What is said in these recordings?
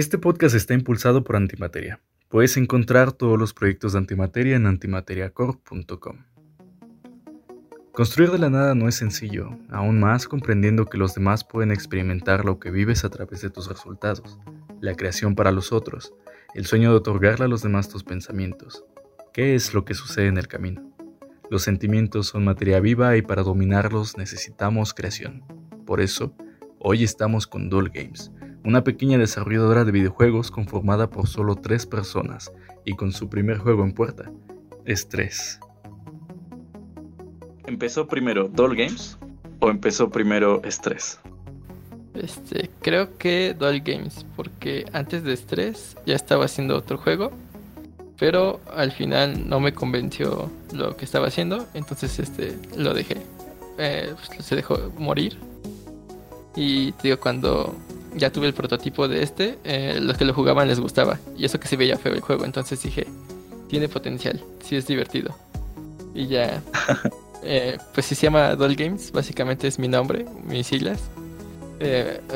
Este podcast está impulsado por Antimateria. Puedes encontrar todos los proyectos de Antimateria en antimateriacorp.com. Construir de la nada no es sencillo, aún más comprendiendo que los demás pueden experimentar lo que vives a través de tus resultados, la creación para los otros, el sueño de otorgarle a los demás tus pensamientos. ¿Qué es lo que sucede en el camino? Los sentimientos son materia viva y para dominarlos necesitamos creación. Por eso, hoy estamos con Doll Games, una pequeña desarrolladora de videojuegos conformada por solo tres personas y con su primer juego en puerta, Estrés. ¿Empezó primero Doll Games o empezó primero Estrés? Este, creo que Doll Games, porque antes de Estrés ya estaba haciendo otro juego pero al final no me convenció lo que estaba haciendo, entonces este lo dejé. Eh, pues, se dejó morir. Y digo, cuando ya tuve el prototipo de este, eh, los que lo jugaban les gustaba. Y eso que se veía feo el juego, entonces dije, tiene potencial, sí es divertido. Y ya, eh, pues si se llama Doll Games, básicamente es mi nombre, mis siglas,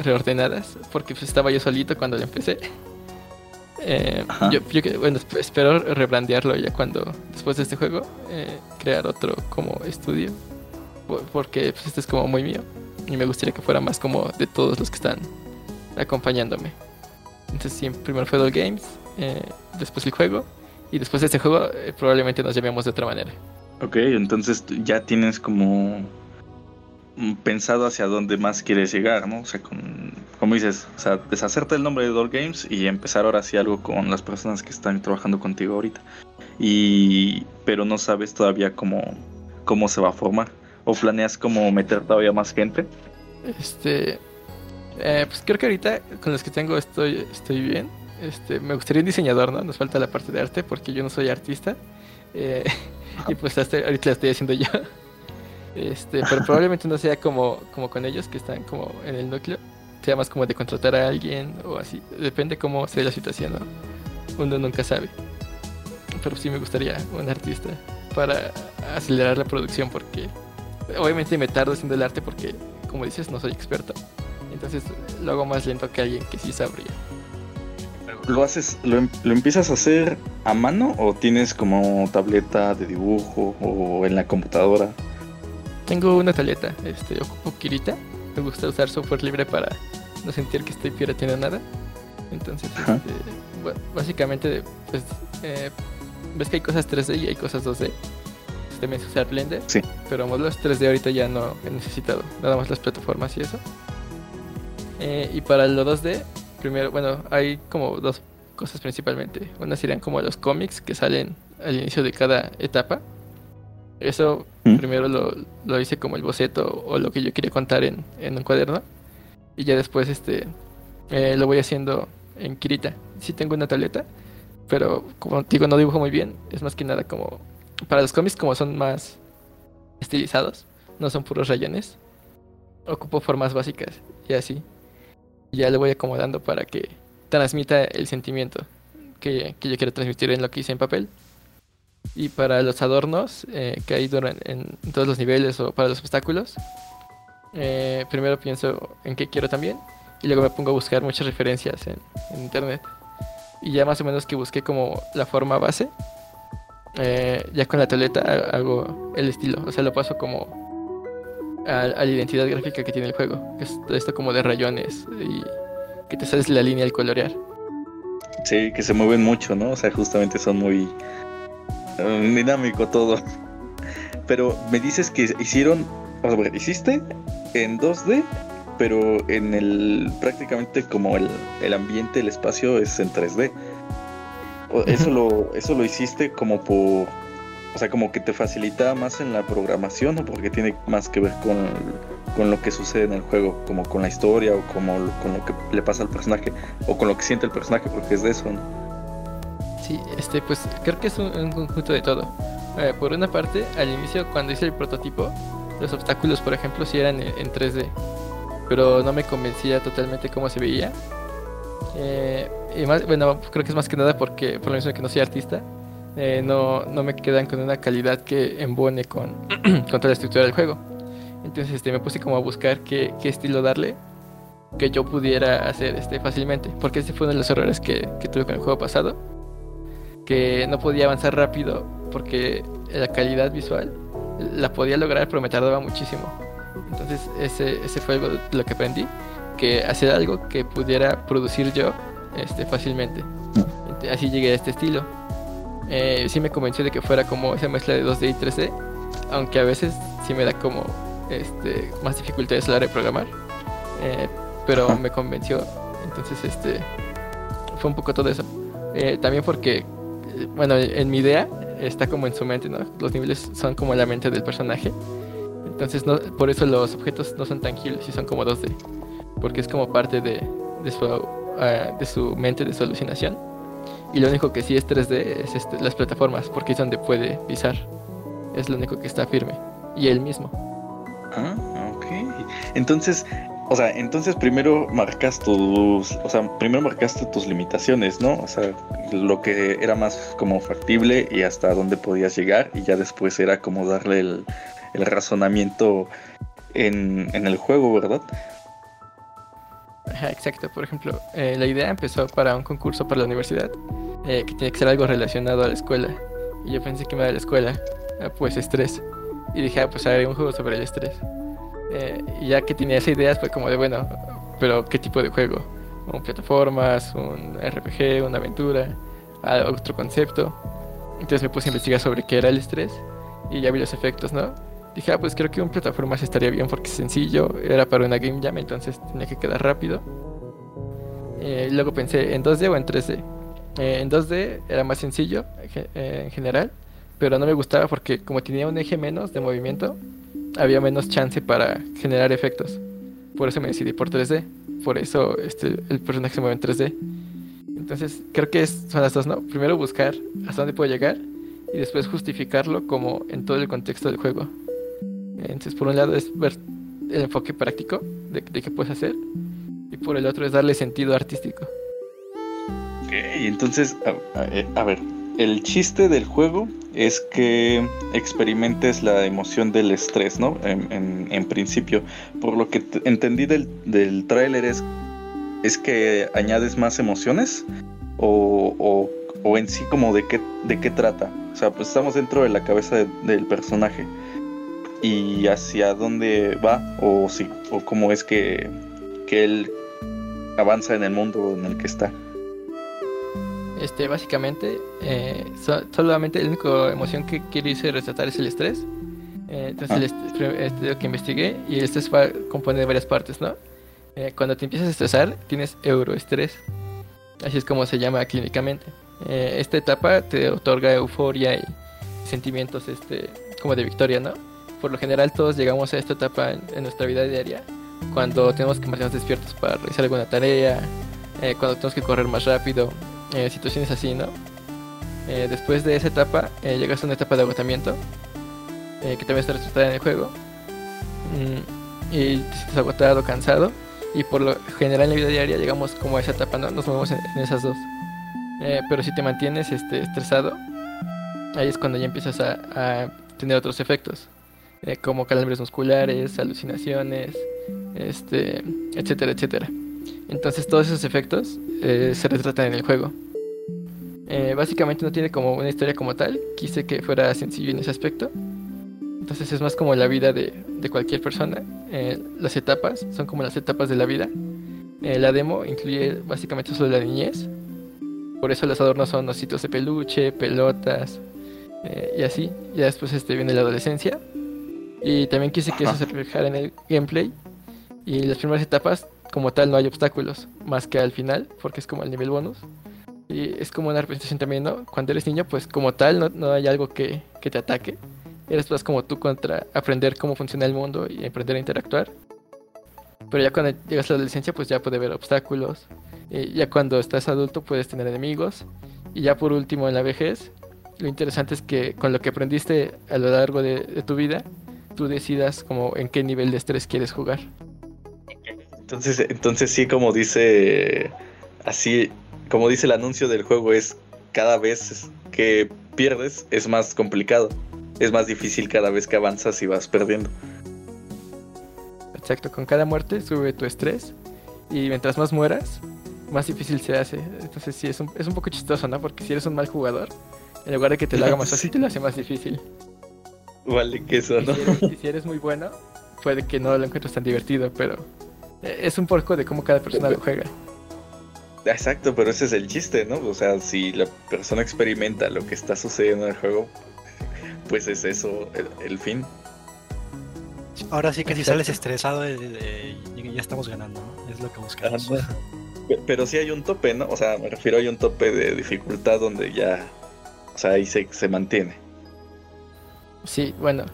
reordenadas, porque pues estaba yo solito cuando lo empecé. Eh, yo, bueno, espero rebrandearlo ya cuando, después de este juego, eh, crear otro como estudio. Porque pues, este es como muy mío. Y me gustaría que fuera más como de todos los que están acompañándome. Entonces, sí, primero fue Doll Games, eh, después el juego. Y después de este juego, probablemente nos llamemos de otra manera. Ok, entonces ya tienes como pensado hacia dónde más quieres llegar, ¿no? O sea, con, como dices, o sea, deshacerte el nombre de Door Games y empezar ahora sí algo con las personas que están trabajando contigo ahorita. Y, pero no sabes todavía cómo, cómo se va a formar. ¿O planeas como meter todavía más gente? Este, eh, pues creo que ahorita con los que tengo estoy, estoy bien. Este, me gustaría un diseñador, ¿no? Nos falta la parte de arte porque yo no soy artista. Eh, y pues ahorita la estoy haciendo yo. Este, pero probablemente no sea como, como con ellos que están como en el núcleo. Sea más como de contratar a alguien o así. Depende cómo sea la situación, ¿no? Uno nunca sabe. Pero sí me gustaría un artista para acelerar la producción porque obviamente me tardo haciendo el arte porque, como dices, no soy experto. Entonces lo hago más lento que alguien que sí sabría. ¿Lo haces, lo, em, lo, empiezas a hacer a mano o tienes como tableta de dibujo o en la computadora? Tengo una tableta, este, ocupo Kirita. Me gusta usar software libre para no sentir que estoy pirateando nada. Entonces, este, básicamente, pues, eh, ves que hay cosas 3D y hay cosas 2D. Pues, también se usar Blender. Sí. Pero modelos 3D ahorita ya no he necesitado. Nada más las plataformas y eso. Eh, y para lo 2D, primero, bueno, hay como dos cosas principalmente. Una serían como los cómics que salen al inicio de cada etapa eso ¿Mm? primero lo, hice como el boceto o lo que yo quería contar en, un cuaderno. Y ya después este eh, lo voy haciendo en Kirita. Sí tengo una tableta, pero como digo, no dibujo muy bien. Es más que nada como... Para los cómics como son más estilizados, no son puros rayones. Ocupo formas básicas y así. Ya le voy acomodando para que transmita el sentimiento que, que yo quiero transmitir en lo que hice en papel. Y para los adornos eh, que hay en, todos los niveles o para los obstáculos, eh, primero pienso en qué quiero también y luego me pongo a buscar muchas referencias en, internet. Y ya más o menos que busqué como la forma base, eh, ya con la tableta hago el estilo, o sea, lo paso como a, la identidad gráfica que tiene el juego, que es esto como de rayones y que te sales la línea al colorear. Sí, que se mueven mucho, ¿no? O sea, justamente son muy dinámico todo. Pero me dices que hicieron, o sea, hiciste en 2D, pero en el prácticamente como el, el ambiente, el espacio es en 3D. Eso lo, eso lo hiciste como por, o sea, como que te facilita más en la programación, o porque tiene más que ver con, con lo que sucede en el juego, como con la historia o como con lo que le pasa al personaje, o con lo que siente el personaje, porque es de eso, ¿no? Sí, este, pues creo que es un, conjunto de todo. Eh, por una parte, al inicio, cuando hice el prototipo, los obstáculos, por ejemplo, sí eran en, 3D, pero no me convencía totalmente cómo se veía. Eh, y más, bueno, creo que es más que nada porque, por lo mismo que no soy artista, eh, no, no, me quedan con una calidad que embone con, con toda la estructura del juego. Entonces este, me puse como a buscar qué, qué estilo darle que yo pudiera hacer este fácilmente. Porque ese fue uno de los errores que, que tuve con el juego pasado. Que no podía avanzar rápido porque la calidad visual la podía lograr, pero me tardaba muchísimo. Entonces ese, ese fue algo lo que aprendí, que hacer algo que pudiera producir yo este, fácilmente. Así llegué a este estilo. Eh, sí me convenció de que fuera como esa mezcla de 2D y 3D, aunque a veces sí me da como este, más dificultades a la hora de programar. Eh, pero me convenció. Entonces, este fue un poco todo eso. Eh, también porque, eh, bueno, en mi idea está como en su mente, ¿no? Los niveles son como la mente del personaje. Entonces, no, por eso los objetos no son tangibles y son como 2D. Porque es como parte de, de, su, ah, de su mente, de su alucinación. Y lo único que sí es 3D es este, las plataformas, porque es donde puede pisar. Es lo único que está firme. Y él mismo. Ah, ok. Entonces, o sea, entonces primero marcas tus, o sea, primero marcaste tus limitaciones, ¿no? O sea, lo que era más como factible y hasta dónde podías llegar y ya después era como darle el, el razonamiento en, en, el juego, ¿verdad? Exacto. Por ejemplo, eh, la idea empezó para un concurso para la universidad eh, que tiene que ser algo relacionado a la escuela. Y yo pensé que me da la escuela, ah, pues estrés. Y dije, ah, pues haré un juego sobre el estrés. Eh, y ya que tenía esa idea, fue como de, bueno, pero ¿qué tipo de juego? ¿Un plataformas, un RPG, una aventura, otro concepto? Entonces me puse a investigar sobre qué era el estrés y ya vi los efectos, ¿no? Dije, ah, pues creo que un plataformas estaría bien porque es sencillo, era para una game jam, entonces tenía que quedar rápido. Eh, luego pensé, ¿en 2D o en 3D? Eh, en 2D era más sencillo eh, en general, pero no me gustaba porque como tenía un eje menos de movimiento, había menos chance para generar efectos. Por eso me decidí por 3D. Por eso este, el personaje se mueve en 3D. Entonces, creo que son las dos, ¿no? Primero buscar hasta dónde puedo llegar y después justificarlo como en todo el contexto del juego. Entonces, por un lado es ver el enfoque práctico de, qué puedes hacer y por el otro es darle sentido artístico. Ok, entonces, a, a ver, el chiste del juego es que experimentes la emoción del estrés, ¿no? En, en, principio. Por lo que entendí del, del tráiler es, es que añades más emociones o, o, o, en sí como de qué, de qué trata. O sea, pues estamos dentro de la cabeza del personaje y hacia dónde va o, si, o cómo es que, que él avanza en el mundo en el que está. Este, básicamente, eh, solamente la única emoción que hice retratar es el estrés. Eh, entonces, el estrés, este, lo que investigué, y el estrés va a componer de varias partes, ¿no? Eh, cuando te empiezas a estresar, tienes euroestrés. Así es como se llama clínicamente. Esta etapa te otorga euforia y sentimientos este, como de victoria, ¿no? Por lo general, todos llegamos a esta etapa en, nuestra vida diaria cuando tenemos que mantenernos despiertos para realizar alguna tarea, cuando tenemos que correr más rápido, eh, situaciones así, ¿no? Eh, después de esa etapa, eh, llegas a una etapa de agotamiento, que también está retratada en el juego, mm, y te sientes agotado, cansado, y por lo general en la vida diaria llegamos como a esa etapa, ¿no? Nos movemos en, esas dos. pero si te mantienes este, estresado, ahí es cuando ya empiezas a tener otros efectos, como calambres musculares, alucinaciones, este, etcétera, etcétera. Entonces todos esos efectos eh, se retratan en el juego. Eh, básicamente no tiene como una historia como tal. Quise que fuera sencillo en ese aspecto. Entonces es más como la vida de, de cualquier persona. Eh, las etapas son como las etapas de la vida. la demo incluye básicamente solo la niñez. Por eso los adornos son ositos de peluche, pelotas y así. Ya después este, viene la adolescencia. Y también quise que eso se reflejara en el gameplay. Y las primeras etapas como tal no hay obstáculos, más que al final, porque es como el nivel bonus. Y es como una representación también, ¿no? Cuando eres niño, pues como tal no, no hay algo que, que, te ataque. Eres más como tú contra aprender cómo funciona el mundo y aprender a interactuar. Pero ya cuando llegas a la adolescencia, pues ya puede haber obstáculos. Y ya cuando estás adulto puedes tener enemigos. Y ya por último en la vejez, lo interesante es que con lo que aprendiste a lo largo de, de tu vida, tú decidas como en qué nivel de estrés quieres jugar. Entonces, entonces sí, como dice, así, como dice el anuncio del juego, es cada vez que pierdes es más complicado. Es más difícil cada vez que avanzas y vas perdiendo. Exacto, con cada muerte sube tu estrés Y mientras más mueras, más difícil se hace. Entonces sí, es un, es un poco chistoso, ¿no? Porque si eres un mal jugador, en lugar de que te lo haga más fácil, te lo hace más difícil. Vale, que eso, Y ¿no? si, eres, y si eres muy bueno, puede que no lo encuentres tan divertido, pero eh, es un poco de cómo cada persona lo juega. Exacto, pero ese es el chiste, ¿no? O sea, si la persona experimenta lo que está sucediendo en el juego, pues es eso el, el fin. Ahora sí que si sales estresado, eh, eh, ya- estamos ganando, ¿no? Es lo que buscamos. Ajá. Pero sí hay un tope, ¿no? O sea, me refiero hay un tope de dificultad donde ya, o sea, ahí se, se mantiene. Sí, bueno,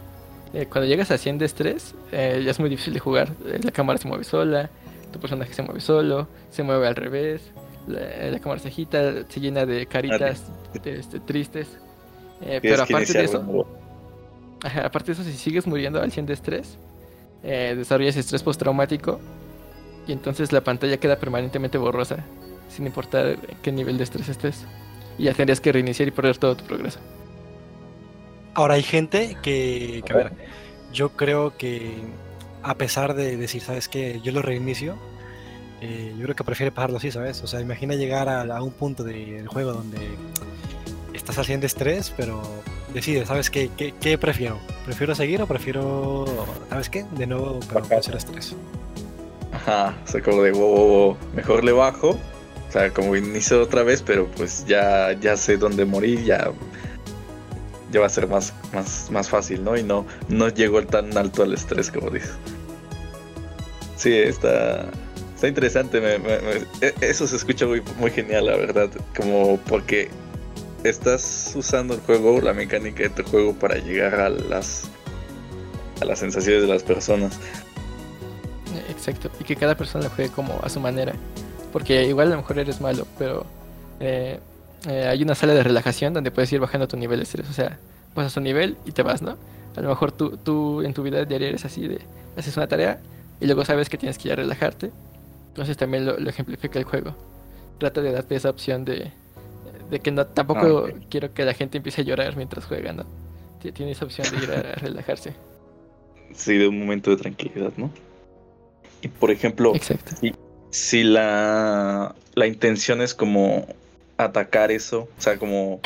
eh, cuando llegas a 100 de estrés, eh, ya es muy difícil de jugar. Eh, La cámara se mueve sola, tu personaje se mueve solo, se mueve al revés, la, la cámara se agita, se llena de caritas este, tristes. Eh, pero aparte de eso. Ajá, aparte de eso, si sigues muriendo al 100 de estrés, eh, desarrollas estrés postraumático y entonces la pantalla queda permanentemente borrosa, sin importar en qué nivel de estrés estés. Y ya tendrías que reiniciar y perder todo tu progreso. Ahora hay gente que, que, a ver, yo creo que a pesar de decir, ¿sabes qué? Yo lo reinicio, eh, yo creo que prefiere pasarlo así, ¿sabes? O sea, imagina llegar a, a un punto de- del juego donde estás haciendo estrés, pero decides, ¿sabes qué, qué, qué prefiero? ¿Prefiero seguir o prefiero, ¿sabes qué? De nuevo, pero cero estrés. Ajá, o sea, como de wow, wow, wow, mejor le bajo. O sea, como inicio otra vez, pero pues ya, ya sé dónde morir, ya, ya va a ser más, más, más fácil, ¿no? Y no, no llego tan alto al estrés como dices. Sí, está, está interesante. me- me- e- eso se escucha muy, muy genial, la verdad. Como porque estás usando el juego, la mecánica de tu juego para llegar a las, a las sensaciones de las personas. Exacto, y que cada persona lo juegue como a su manera. Porque igual a lo mejor eres malo, pero eh, eh, hay una sala de relajación donde puedes ir bajando tu nivel de estrés. O sea, pasas tu nivel y te vas, ¿no? A lo mejor tú, tú en tu vida diaria eres así de haces una tarea y luego sabes que tienes que ir a relajarte. Entonces también lo, lo ejemplifica el juego. Trata de darte esa opción de, de que no tampoco Ah, quiero que la gente empiece a llorar mientras juega, ¿no? Ti- Tiene esa opción de ir a, a relajarse. Sí, de un momento de tranquilidad, ¿no? Y por ejemplo, Exacto. si la, la intención es como atacar eso, o sea, como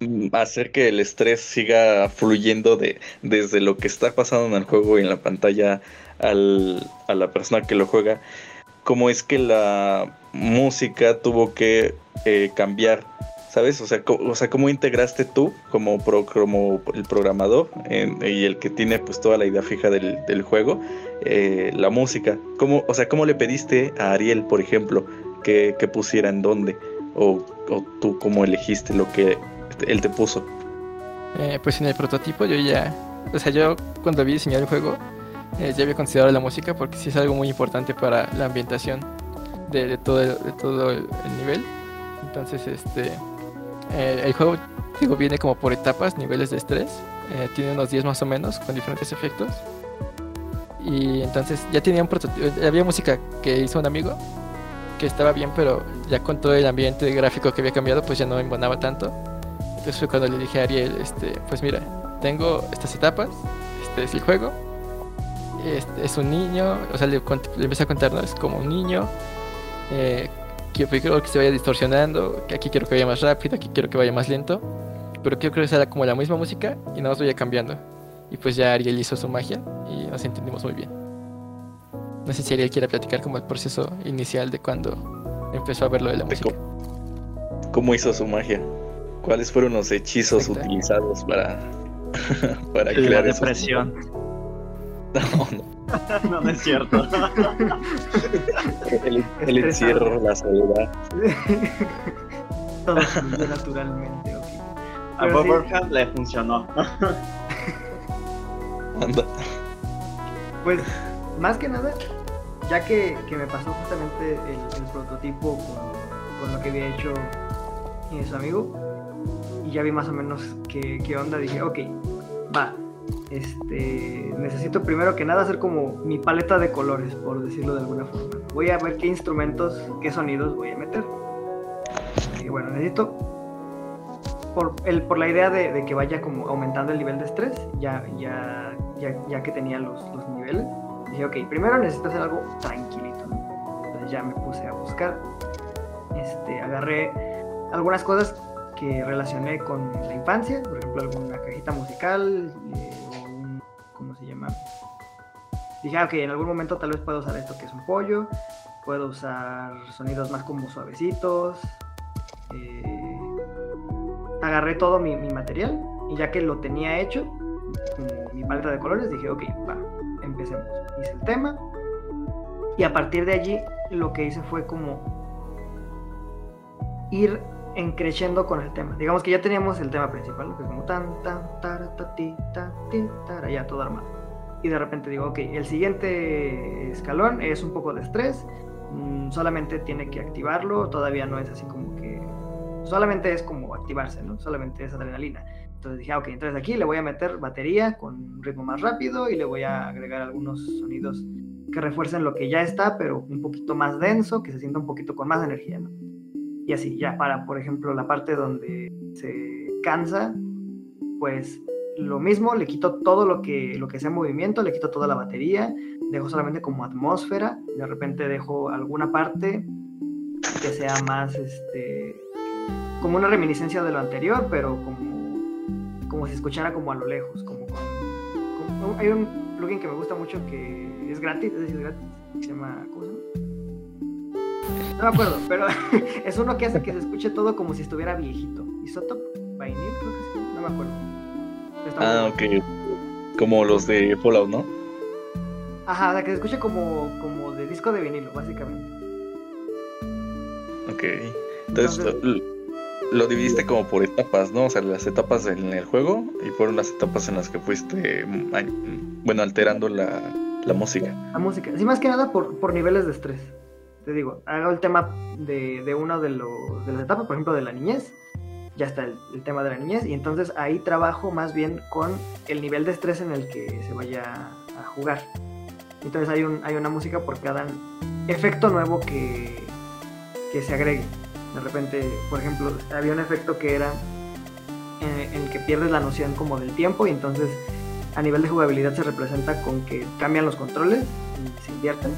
mm, hacer que el estrés siga fluyendo de, desde lo que está pasando en el juego y en la pantalla al, a la persona que lo juega, ¿cómo es que la música tuvo que eh, cambiar? ¿Sabes? O sea, o sea, ¿cómo integraste tú como, pro- como el programador y el que tiene pues toda la idea fija del, del juego, eh, la música? ¿Cómo, o sea, ¿cómo le pediste a Ariel, por ejemplo, que, que pusiera en dónde? O, o tú cómo elegiste lo que él te puso? Eh, pues en el prototipo yo ya, o sea, yo cuando había diseñado el juego, eh, ya había considerado la música porque sí es algo muy importante para la ambientación de, todo, el, de todo el nivel. Entonces, este, eh, el juego, digo, viene como por etapas, niveles de estrés. eh, tiene unos 10 más o menos con diferentes efectos. Y entonces ya tenía un prototipo, había música que hizo un amigo que estaba bien, pero ya con todo el ambiente gráfico que había cambiado, pues ya no me embonaba tanto. Entonces fue cuando le dije a Ariel, este, pues mira, tengo estas etapas, este es el juego, este, es un niño, o sea, le, le empecé a contar, ¿no? Es como un niño, eh, que quiero que se vaya distorsionando, que aquí quiero que vaya más rápido, aquí quiero que vaya más lento, pero quiero que sea como la misma música y nada más vaya cambiando. Y pues ya Ariel hizo su magia y nos entendimos muy bien. No sé si Ariel quiere platicar como el proceso inicial de cuando empezó a ver lo de la música. ¿Cómo hizo su magia? ¿Cuáles fueron los hechizos Exacto. utilizados para, para La crear esos- depresión. No, no. No, no es cierto. El, el encierro, la soledad. Todo naturalmente, ok. A Bob le funcionó. Anda. Pues, más que nada, ya que, que me pasó justamente el, prototipo con, con lo que había hecho su amigo, y ya vi más o menos qué, qué onda, dije, ok, va, este, necesito primero que nada hacer como mi paleta de colores, por decirlo de alguna forma. Voy a ver qué instrumentos, qué sonidos voy a meter. Y bueno, necesito, por, el, por la idea de, de que vaya como aumentando el nivel de estrés, ya, ya, ya, ya que tenía los, los niveles, dije, ok, primero necesito hacer algo tranquilito. Entonces ya me puse a buscar. Este, agarré algunas cosas que relacioné con la infancia, por ejemplo, alguna cajita musical eh, o un, ¿cómo se llama? Dije, ah, ok, en algún momento tal vez puedo usar esto que es un pollo, puedo usar sonidos más como suavecitos. eh, agarré todo mi, material y ya que lo tenía hecho, mi paleta de colores, dije, ok, va, empecemos. Hice el tema y a partir de allí lo que hice fue como ir encreciendo con el tema. Digamos que ya teníamos el tema principal, que es como tan, tan, tara, ta, ti, ta, ti, tara, ya todo armado. Y de repente digo, ok, el siguiente escalón es un poco de estrés, mm, solamente tiene que activarlo, todavía no es así como que... Solamente es como activarse, ¿no? Solamente es adrenalina. Entonces dije, ah, ok, entonces aquí le voy a meter batería con un ritmo más rápido y le voy a agregar algunos sonidos que refuercen lo que ya está, pero un poquito más denso, que se sienta un poquito con más energía, ¿no? Y así, ya para, por ejemplo, la parte donde se cansa, pues lo mismo, le quito todo lo que, lo que sea movimiento, le quito toda la batería, dejo solamente como atmósfera, de repente dejo alguna parte que sea más, este, como una reminiscencia de lo anterior, pero como, como si escuchara como a lo lejos, como, hay un plugin que me gusta mucho que es gratis, es decir, gratis, que se llama, ¿cómo se llama? No me acuerdo, pero es uno que hace que se escuche todo como si estuviera viejito. Isotope, Vinyl, creo que sí, no me acuerdo. Está Ah, ok. Como los de Fallout, ¿no? Ajá, o sea, que se escuche como, como de disco de vinilo, básicamente. Ok. Entonces Entonces- lo, dividiste como por etapas, ¿no? O sea, las etapas en el juego y fueron las etapas en las que fuiste, mm, mm, bueno, alterando la, la música. La música. Sí, más que nada por, por niveles de estrés. Te digo, hago el tema de, de una de, lo- de las etapas, por ejemplo, de la niñez. Ya está el, el tema de la niñez. Y entonces ahí trabajo más bien con el nivel de estrés en el que se vaya a jugar. Entonces hay, un, hay una música por cada efecto nuevo que, que se agregue. De repente, por ejemplo, había un efecto que era en, en el que pierdes la noción como del tiempo y entonces a nivel de jugabilidad se representa con que cambian los controles y se invierten.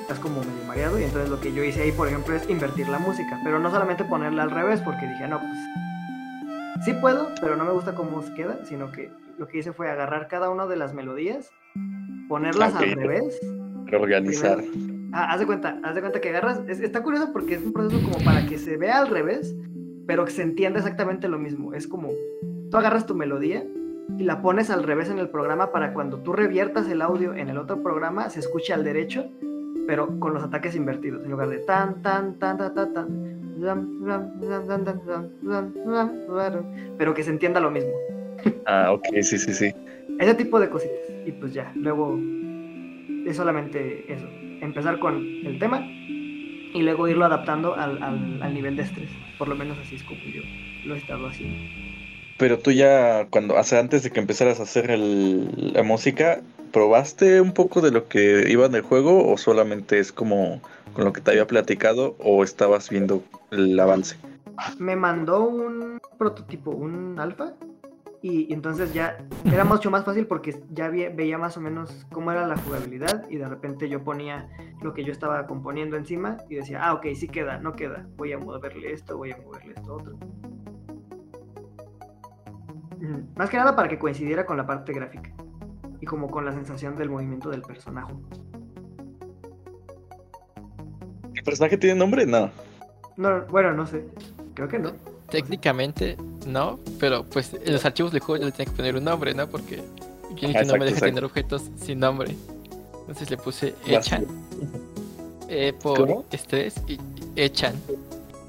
Estás como medio mareado y entonces lo que yo hice ahí, por ejemplo, es invertir la música, pero no solamente ponerla al revés porque dije, no, pues sí puedo, pero no me gusta cómo se queda, sino que lo que hice fue agarrar cada una de las melodías, ponerlas al revés Reorganizar. Ah, haz de cuenta, haz de cuenta que agarras. Está curioso porque es un proceso como para que se vea al revés, pero que se entienda exactamente lo mismo. Es como tú agarras tu melodía y la pones al revés en el programa para cuando tú reviertas el audio en el otro programa se escuche al derecho, pero con los ataques invertidos. En lugar de tan, tan, tan, tan, tan, tan. Pero que se entienda lo mismo. Ah, ok, sí, sí, sí. Ese tipo de cositas. Y pues ya, luego es solamente eso. Empezar con el tema y luego irlo adaptando al, al- al nivel de estrés. Por lo menos así es como yo lo he estado haciendo. Pero tú ya, cuando, o sea, antes de que empezaras a hacer el- la música, ¿probaste un poco de lo que iba en el juego o solamente es como con lo que te había platicado o estabas viendo el avance? Me mandó un prototipo, un alfa. Y, y entonces ya era mucho más fácil porque ya veía más o menos cómo era la jugabilidad y de repente yo ponía lo que yo estaba componiendo encima y decía, ah, ok, sí queda, no queda, voy a moverle esto, voy a moverle esto otro. Ujú. Más que nada para que coincidiera con la parte gráfica y como con la sensación del movimiento del personaje. ¿El personaje tiene nombre? No. No, bueno, no sé, creo que no. Técnicamente no, pero pues en los archivos del juego yo le tenía que poner un nombre, ¿no? Porque Unity no Exacto, me deja exacto. tener objetos sin nombre. Entonces le puse. Echan. E por ¿Cómo? estrés y Echan.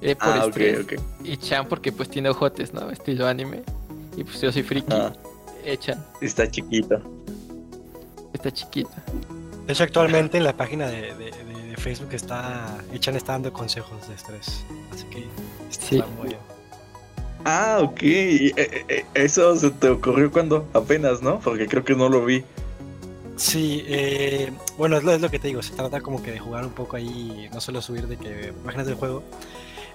E por Ah, estrés y Chan porque pues tiene ojotes, ¿no? Estilo anime. Y pues yo soy friki. Ah, Echan. está chiquito. Está chiquito. De hecho, actualmente en la página de, de- de- de Facebook está Echan está dando consejos de estrés. Así que Sí. está muy bien. Ah, ok. Y, eh, eh, Eso se te ocurrió cuando apenas, ¿no? Porque creo que no lo vi. Sí, eh, bueno, es lo, es lo que te digo, se trata como que de jugar un poco ahí, no solo subir de que imágenes del juego.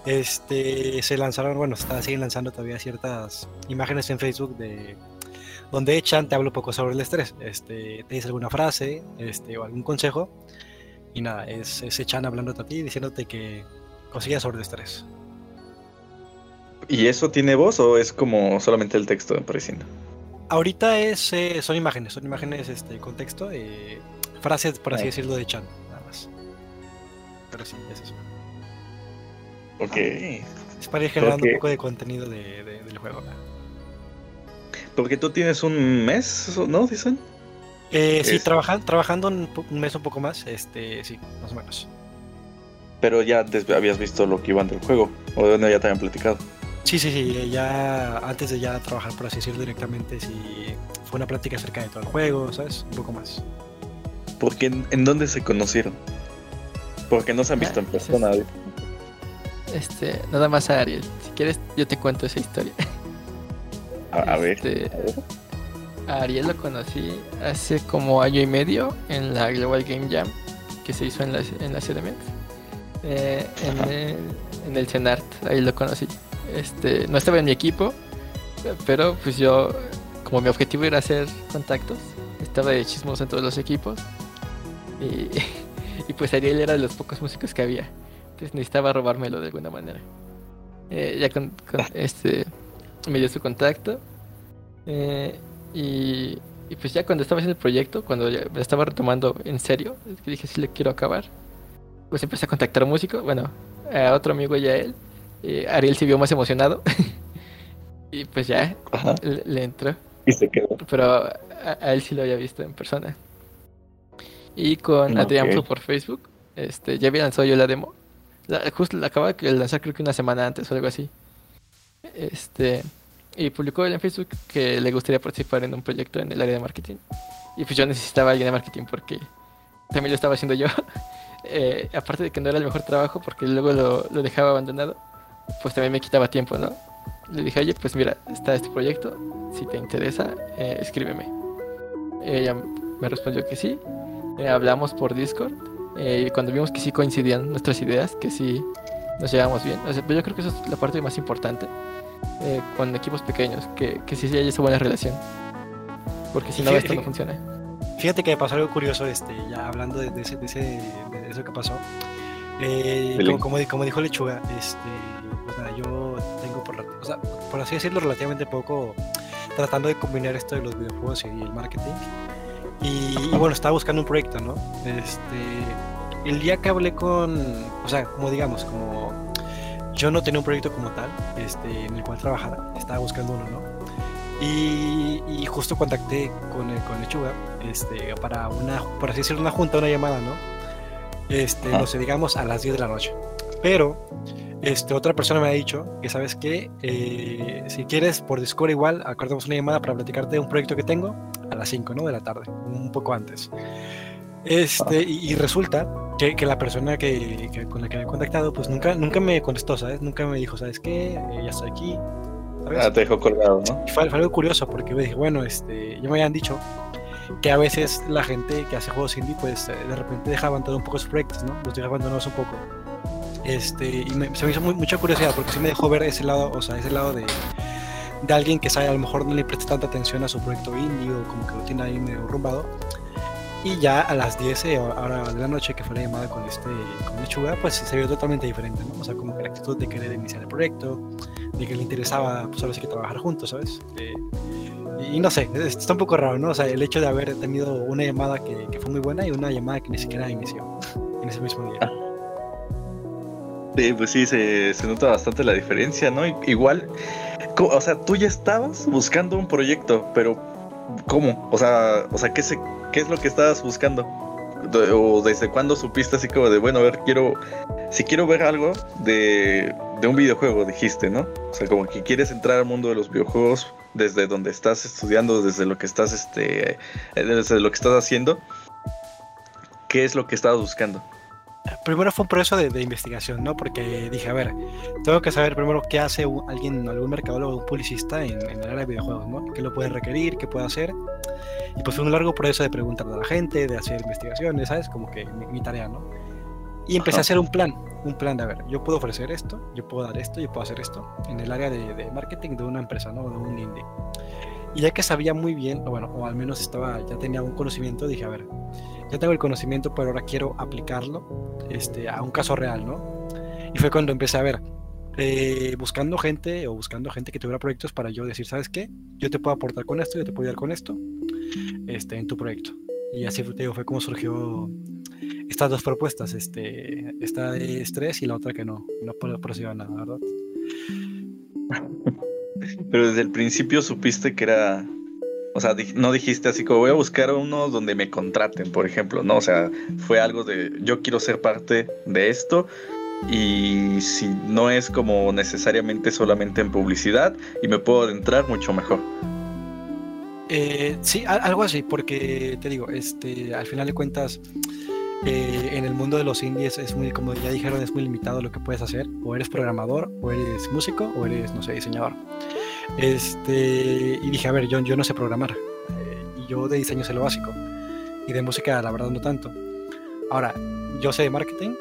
Este, se lanzaron, bueno, se siguen lanzando todavía ciertas imágenes en Facebook de donde echan, te habla un poco sobre el estrés, este, te dice alguna frase, este, o algún consejo Y nada, es ese Chan hablándote a ti diciéndote que consigues sobre estrés. ¿Y eso tiene voz o es como solamente el texto apareciendo? Ahorita es, eh, son imágenes, son imágenes este, con texto, eh, frases, por así Ah. decirlo, de Chan, nada más. Pero sí, es eso. Ok. Es para ir generando un poco de contenido de- de- del juego. ¿no? Porque tú tienes un mes, ¿no? Dicen. Eh, sí, trabajan, trabajando un, mes un poco más, este, sí, más o menos. Pero ya habías visto lo que iban del juego. O bueno, ya te habían platicado. Sí, sí, sí, eh, ya antes de ya trabajar, por así decirlo, directamente, sí, fue una plática acerca de todo el juego, ¿sabes? Un poco más. Porque en, ¿en dónde se conocieron? Porque no se han visto en Ah, persona. Este, nada más a Ariel. Si quieres, yo te cuento esa historia. A, a ver. Este, a Ariel lo conocí hace como año y medio en la Global Game Jam que se hizo en la, en la CDMX. Eh, en, el, en el CENART, ahí lo conocí. Este, no estaba en mi equipo, pero pues yo, como mi objetivo era hacer contactos, estaba de chismoso en todos los equipos. Y, y pues Ariel era de los pocos músicos que había. Entonces necesitaba robármelo de alguna manera. Eh, ya con, con este me dio su contacto. eh, y, y pues ya cuando estaba haciendo el proyecto, cuando ya me estaba retomando en serio, dije si le quiero acabar, pues empecé a contactar a músicos, bueno, a otro amigo y a él. Eh, Ariel se vio más emocionado. y pues ya, le, le entró. Y se quedó. Pero a, a él sí lo había visto en persona. Y con Adrián Ok. fue por Facebook. Este, ya había lanzado yo la demo. La- justo la acababa de lanzar creo que una semana antes o algo así. Este, y publicó él en Facebook que le gustaría participar en un proyecto en el área de marketing. Y pues yo necesitaba a alguien de marketing porque también lo estaba haciendo yo. Eh, aparte de que no era el mejor trabajo porque luego lo, lo dejaba abandonado, pues también me quitaba tiempo, ¿no? Le dije, oye, pues mira, está este proyecto, si te interesa, eh, escríbeme. Ella me respondió que sí, eh, hablamos por Discord eh, y cuando vimos que sí coincidían nuestras ideas, que sí nos llevamos bien, o sea, pero yo creo que eso es la parte más importante eh, con equipos pequeños, que, que sí haya esa buena relación. Porque si no, esto no funciona. Fíjate que me pasó algo curioso, este, ya hablando de, ese, de, ese- de eso que pasó. Eh, como, como, como dijo Lechuga, este, pues nada, yo tengo por, o sea, por así decirlo relativamente poco tratando de combinar esto de los videojuegos y el marketing. Y, y bueno, estaba buscando un proyecto, ¿no? Este, el día que hablé con, o sea, como digamos, como yo no tenía un proyecto como tal, este, en el cual trabajara, estaba buscando uno, ¿no? Y, y justo contacté con, el- con Lechuga este, para una, por así decirlo, una junta, una llamada, ¿no? Este, no sé, digamos a las 10 de la noche. Pero este, otra persona me ha dicho que, ¿sabes qué? Eh, si quieres, por Discord igual, acordamos una llamada para platicarte de un proyecto que tengo a las 5, ¿no? De la tarde, un poco antes. Este, y, y resulta que, que la persona que, que- con la que me he contactado, pues nunca, nunca me contestó, ¿sabes? Nunca me dijo, ¿sabes qué? Eh, ya estoy aquí. ¿sabes? Ah, te dejó colgado, ¿no? Y fue, fue algo curioso porque me dije, bueno, este, ya me habían dicho que a veces la gente que hace juegos indie, pues eh, de repente deja abandonar un poco sus proyectos, ¿no? Los deja abandonados un poco. Este, y me- se me hizo muy- mucha curiosidad porque sí me dejó ver ese lado, o sea, ese lado de, de alguien que sabe, a lo mejor no le presta tanta atención a su proyecto indie o como que lo tiene ahí medio rumbado. Y ya a las 10 eh, ahora de la noche que fue la llamada con este con Lechuga, pues se vio totalmente diferente, ¿no? O sea, como que la actitud de querer iniciar el proyecto, de que le interesaba, pues ahora que trabajar juntos, ¿sabes? Eh, y, no sé, es- está un poco raro, ¿no? O sea, el hecho de haber tenido una llamada que, que fue muy buena y una llamada que ni siquiera inició en ese mismo día. Pues sí, se, se nota bastante la diferencia, ¿no? Igual, o sea, tú ya estabas buscando un proyecto, pero ¿cómo? O sea, o sea ¿qué, se, ¿qué es lo que estabas buscando? ¿O desde cuándo supiste así como de, bueno, a ver, quiero, si quiero ver algo de, de un videojuego, dijiste, ¿no? O sea, como que quieres entrar al mundo de los videojuegos desde donde estás estudiando, desde lo que estás, este, desde lo que estás haciendo. ¿Qué es lo que estabas buscando? Primero fue un proceso de, de investigación, ¿no? Porque dije, a ver, tengo que saber primero qué hace un- alguien, algún mercadólogo, un publicista en, en el área de videojuegos, ¿no? ¿Qué lo puede requerir? ¿Qué puede hacer? Y pues fue un largo proceso de preguntarle a la gente, de hacer investigaciones, ¿sabes? Como que mi, mi tarea, ¿no? Y empecé Ajá. a hacer un plan, un plan de, a ver, yo puedo ofrecer esto, yo puedo dar esto, yo puedo hacer esto en el área de, de marketing de una empresa, ¿no? De un indie. Y ya que sabía muy bien, o bueno, o al menos estaba, ya tenía un conocimiento, dije, a ver, ya tengo el conocimiento, pero ahora quiero aplicarlo este, a un caso real, ¿no? Y fue cuando empecé a ver, eh, buscando gente o buscando gente que tuviera proyectos para yo decir, ¿sabes qué? Yo te puedo aportar con esto, yo te puedo ayudar con esto este, en tu proyecto. Y así te digo, fue como surgió estas dos propuestas, este, esta de estrés y la otra que no, no procedió nada, ¿verdad? Pero desde el principio supiste que era o sea, no dijiste así como voy a buscar uno donde me contraten, por ejemplo, ¿no? O sea, fue algo de yo quiero ser parte de esto y si no es como necesariamente solamente en publicidad y me puedo adentrar mucho mejor. Eh, sí, algo así, porque te digo, este, al final de cuentas, eh, en el mundo de los indies es muy, como ya dijeron, es muy limitado lo que puedes hacer. O eres programador, o eres músico, o eres, no sé, diseñador. Este, y dije, a ver, yo, yo no sé programar. Eh, y yo de diseño sé lo básico. Y de música, la verdad, no tanto. Ahora, yo sé de marketing.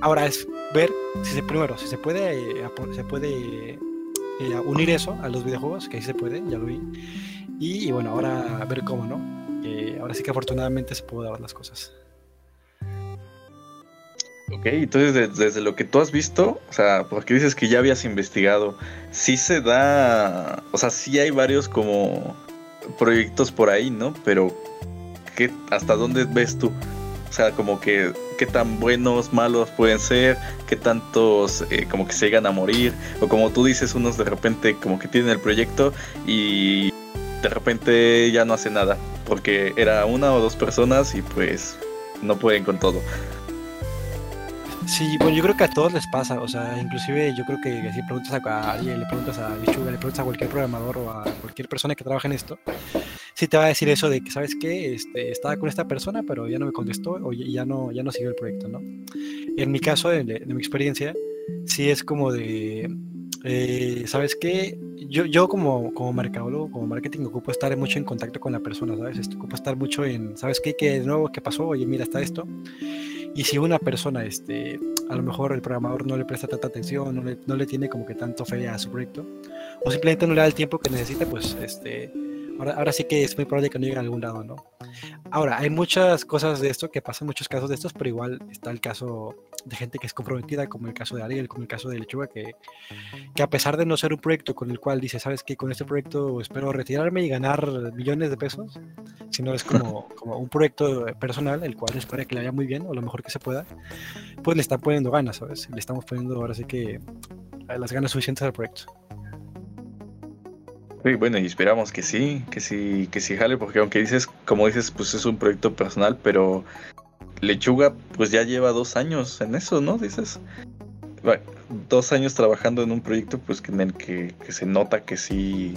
Ahora es ver si se, primero, si se puede, eh, se puede unir eso a los videojuegos, que ahí se puede, ya lo vi. Y, bueno, ahora ver cómo, ¿no? ahora sí que afortunadamente se puede dar las cosas. Ok, entonces desde, lo que tú has visto, o sea, porque dices que ya habías investigado, sí se da, o sea, sí hay varios como proyectos por ahí, ¿no? Pero ¿qué, ¿hasta dónde ves tú? O sea, como que qué tan buenos, malos pueden ser, qué tantos eh, como que se llegan a morir, o como tú dices, unos de repente como que tienen el proyecto y de repente ya no hace nada, porque era una o dos personas y pues no pueden con todo. Sí, bueno, yo creo que a todos les pasa, o sea, inclusive yo creo que si preguntas a alguien, le preguntas a Bichuga, le preguntas a cualquier programador o a cualquier persona que trabaja en esto, sí te va a decir eso de que, ¿sabes qué? Este, estaba con esta persona, pero ya no me contestó o ya no, ya no siguió el proyecto, ¿no? En mi caso, de, de mi experiencia, sí es como de, eh, ¿sabes qué? Yo, yo como, como mercadólogo, como marketing, ocupo estar mucho en contacto con la persona, ¿sabes? Ocupo estar mucho en, ¿sabes qué? ¿Qué de nuevo? ¿Qué pasó? Oye, mira, está esto. Y si una persona, este, a lo mejor el programador no le presta tanta atención, no le, no le tiene como que tanto fe a su proyecto, o simplemente no le da el tiempo que necesita, pues este, ahora, ahora sí que es muy probable que no llegue a algún lado, ¿no? Ahora, hay muchas cosas de esto que pasan, muchos casos de estos, pero igual está el caso de gente que es comprometida, como el caso de Ariel, como el caso de Lechuga, que, que a pesar de no ser un proyecto con el cual dice, sabes que con este proyecto espero retirarme y ganar millones de pesos, sino es como, como un proyecto personal, el cual espera que le vaya muy bien o lo mejor que se pueda, pues le están poniendo ganas, ¿sabes? Le estamos poniendo ahora sí que las ganas suficientes al proyecto. Sí, bueno, y esperamos que sí, que sí, que sí jale, porque aunque dices, como dices, pues es un proyecto personal, pero Lechuga pues ya lleva dos años en eso, ¿no? Dices, dos años trabajando en un proyecto pues en el que, que se nota que sí,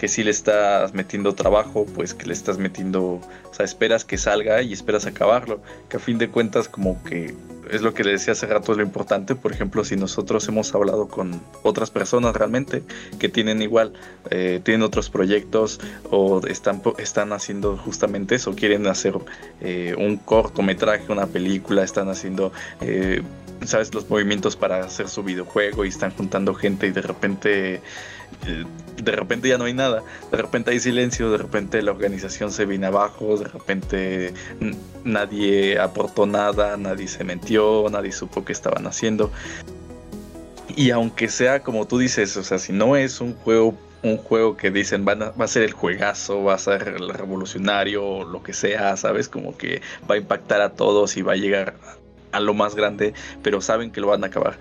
que sí le estás metiendo trabajo, pues que le estás metiendo, o sea, esperas que salga y esperas acabarlo, que a fin de cuentas como que es lo que le decía hace rato, es lo importante. Por ejemplo, si nosotros hemos hablado con otras personas realmente que tienen igual, eh, tienen otros proyectos o están, están haciendo justamente eso, quieren hacer eh, un cortometraje, una película, están haciendo... Eh, sabes los movimientos para hacer su videojuego y están juntando gente y de repente de repente ya no hay nada, de repente hay silencio, de repente la organización se viene abajo, de repente nadie aportó nada, nadie se metió, nadie supo qué estaban haciendo. Y aunque sea como tú dices, o sea, si no es un juego un juego que dicen va a ser el juegazo, va a ser el revolucionario o lo que sea, ¿sabes? Como que va a impactar a todos y va a llegar a lo más grande, pero saben que lo van a acabar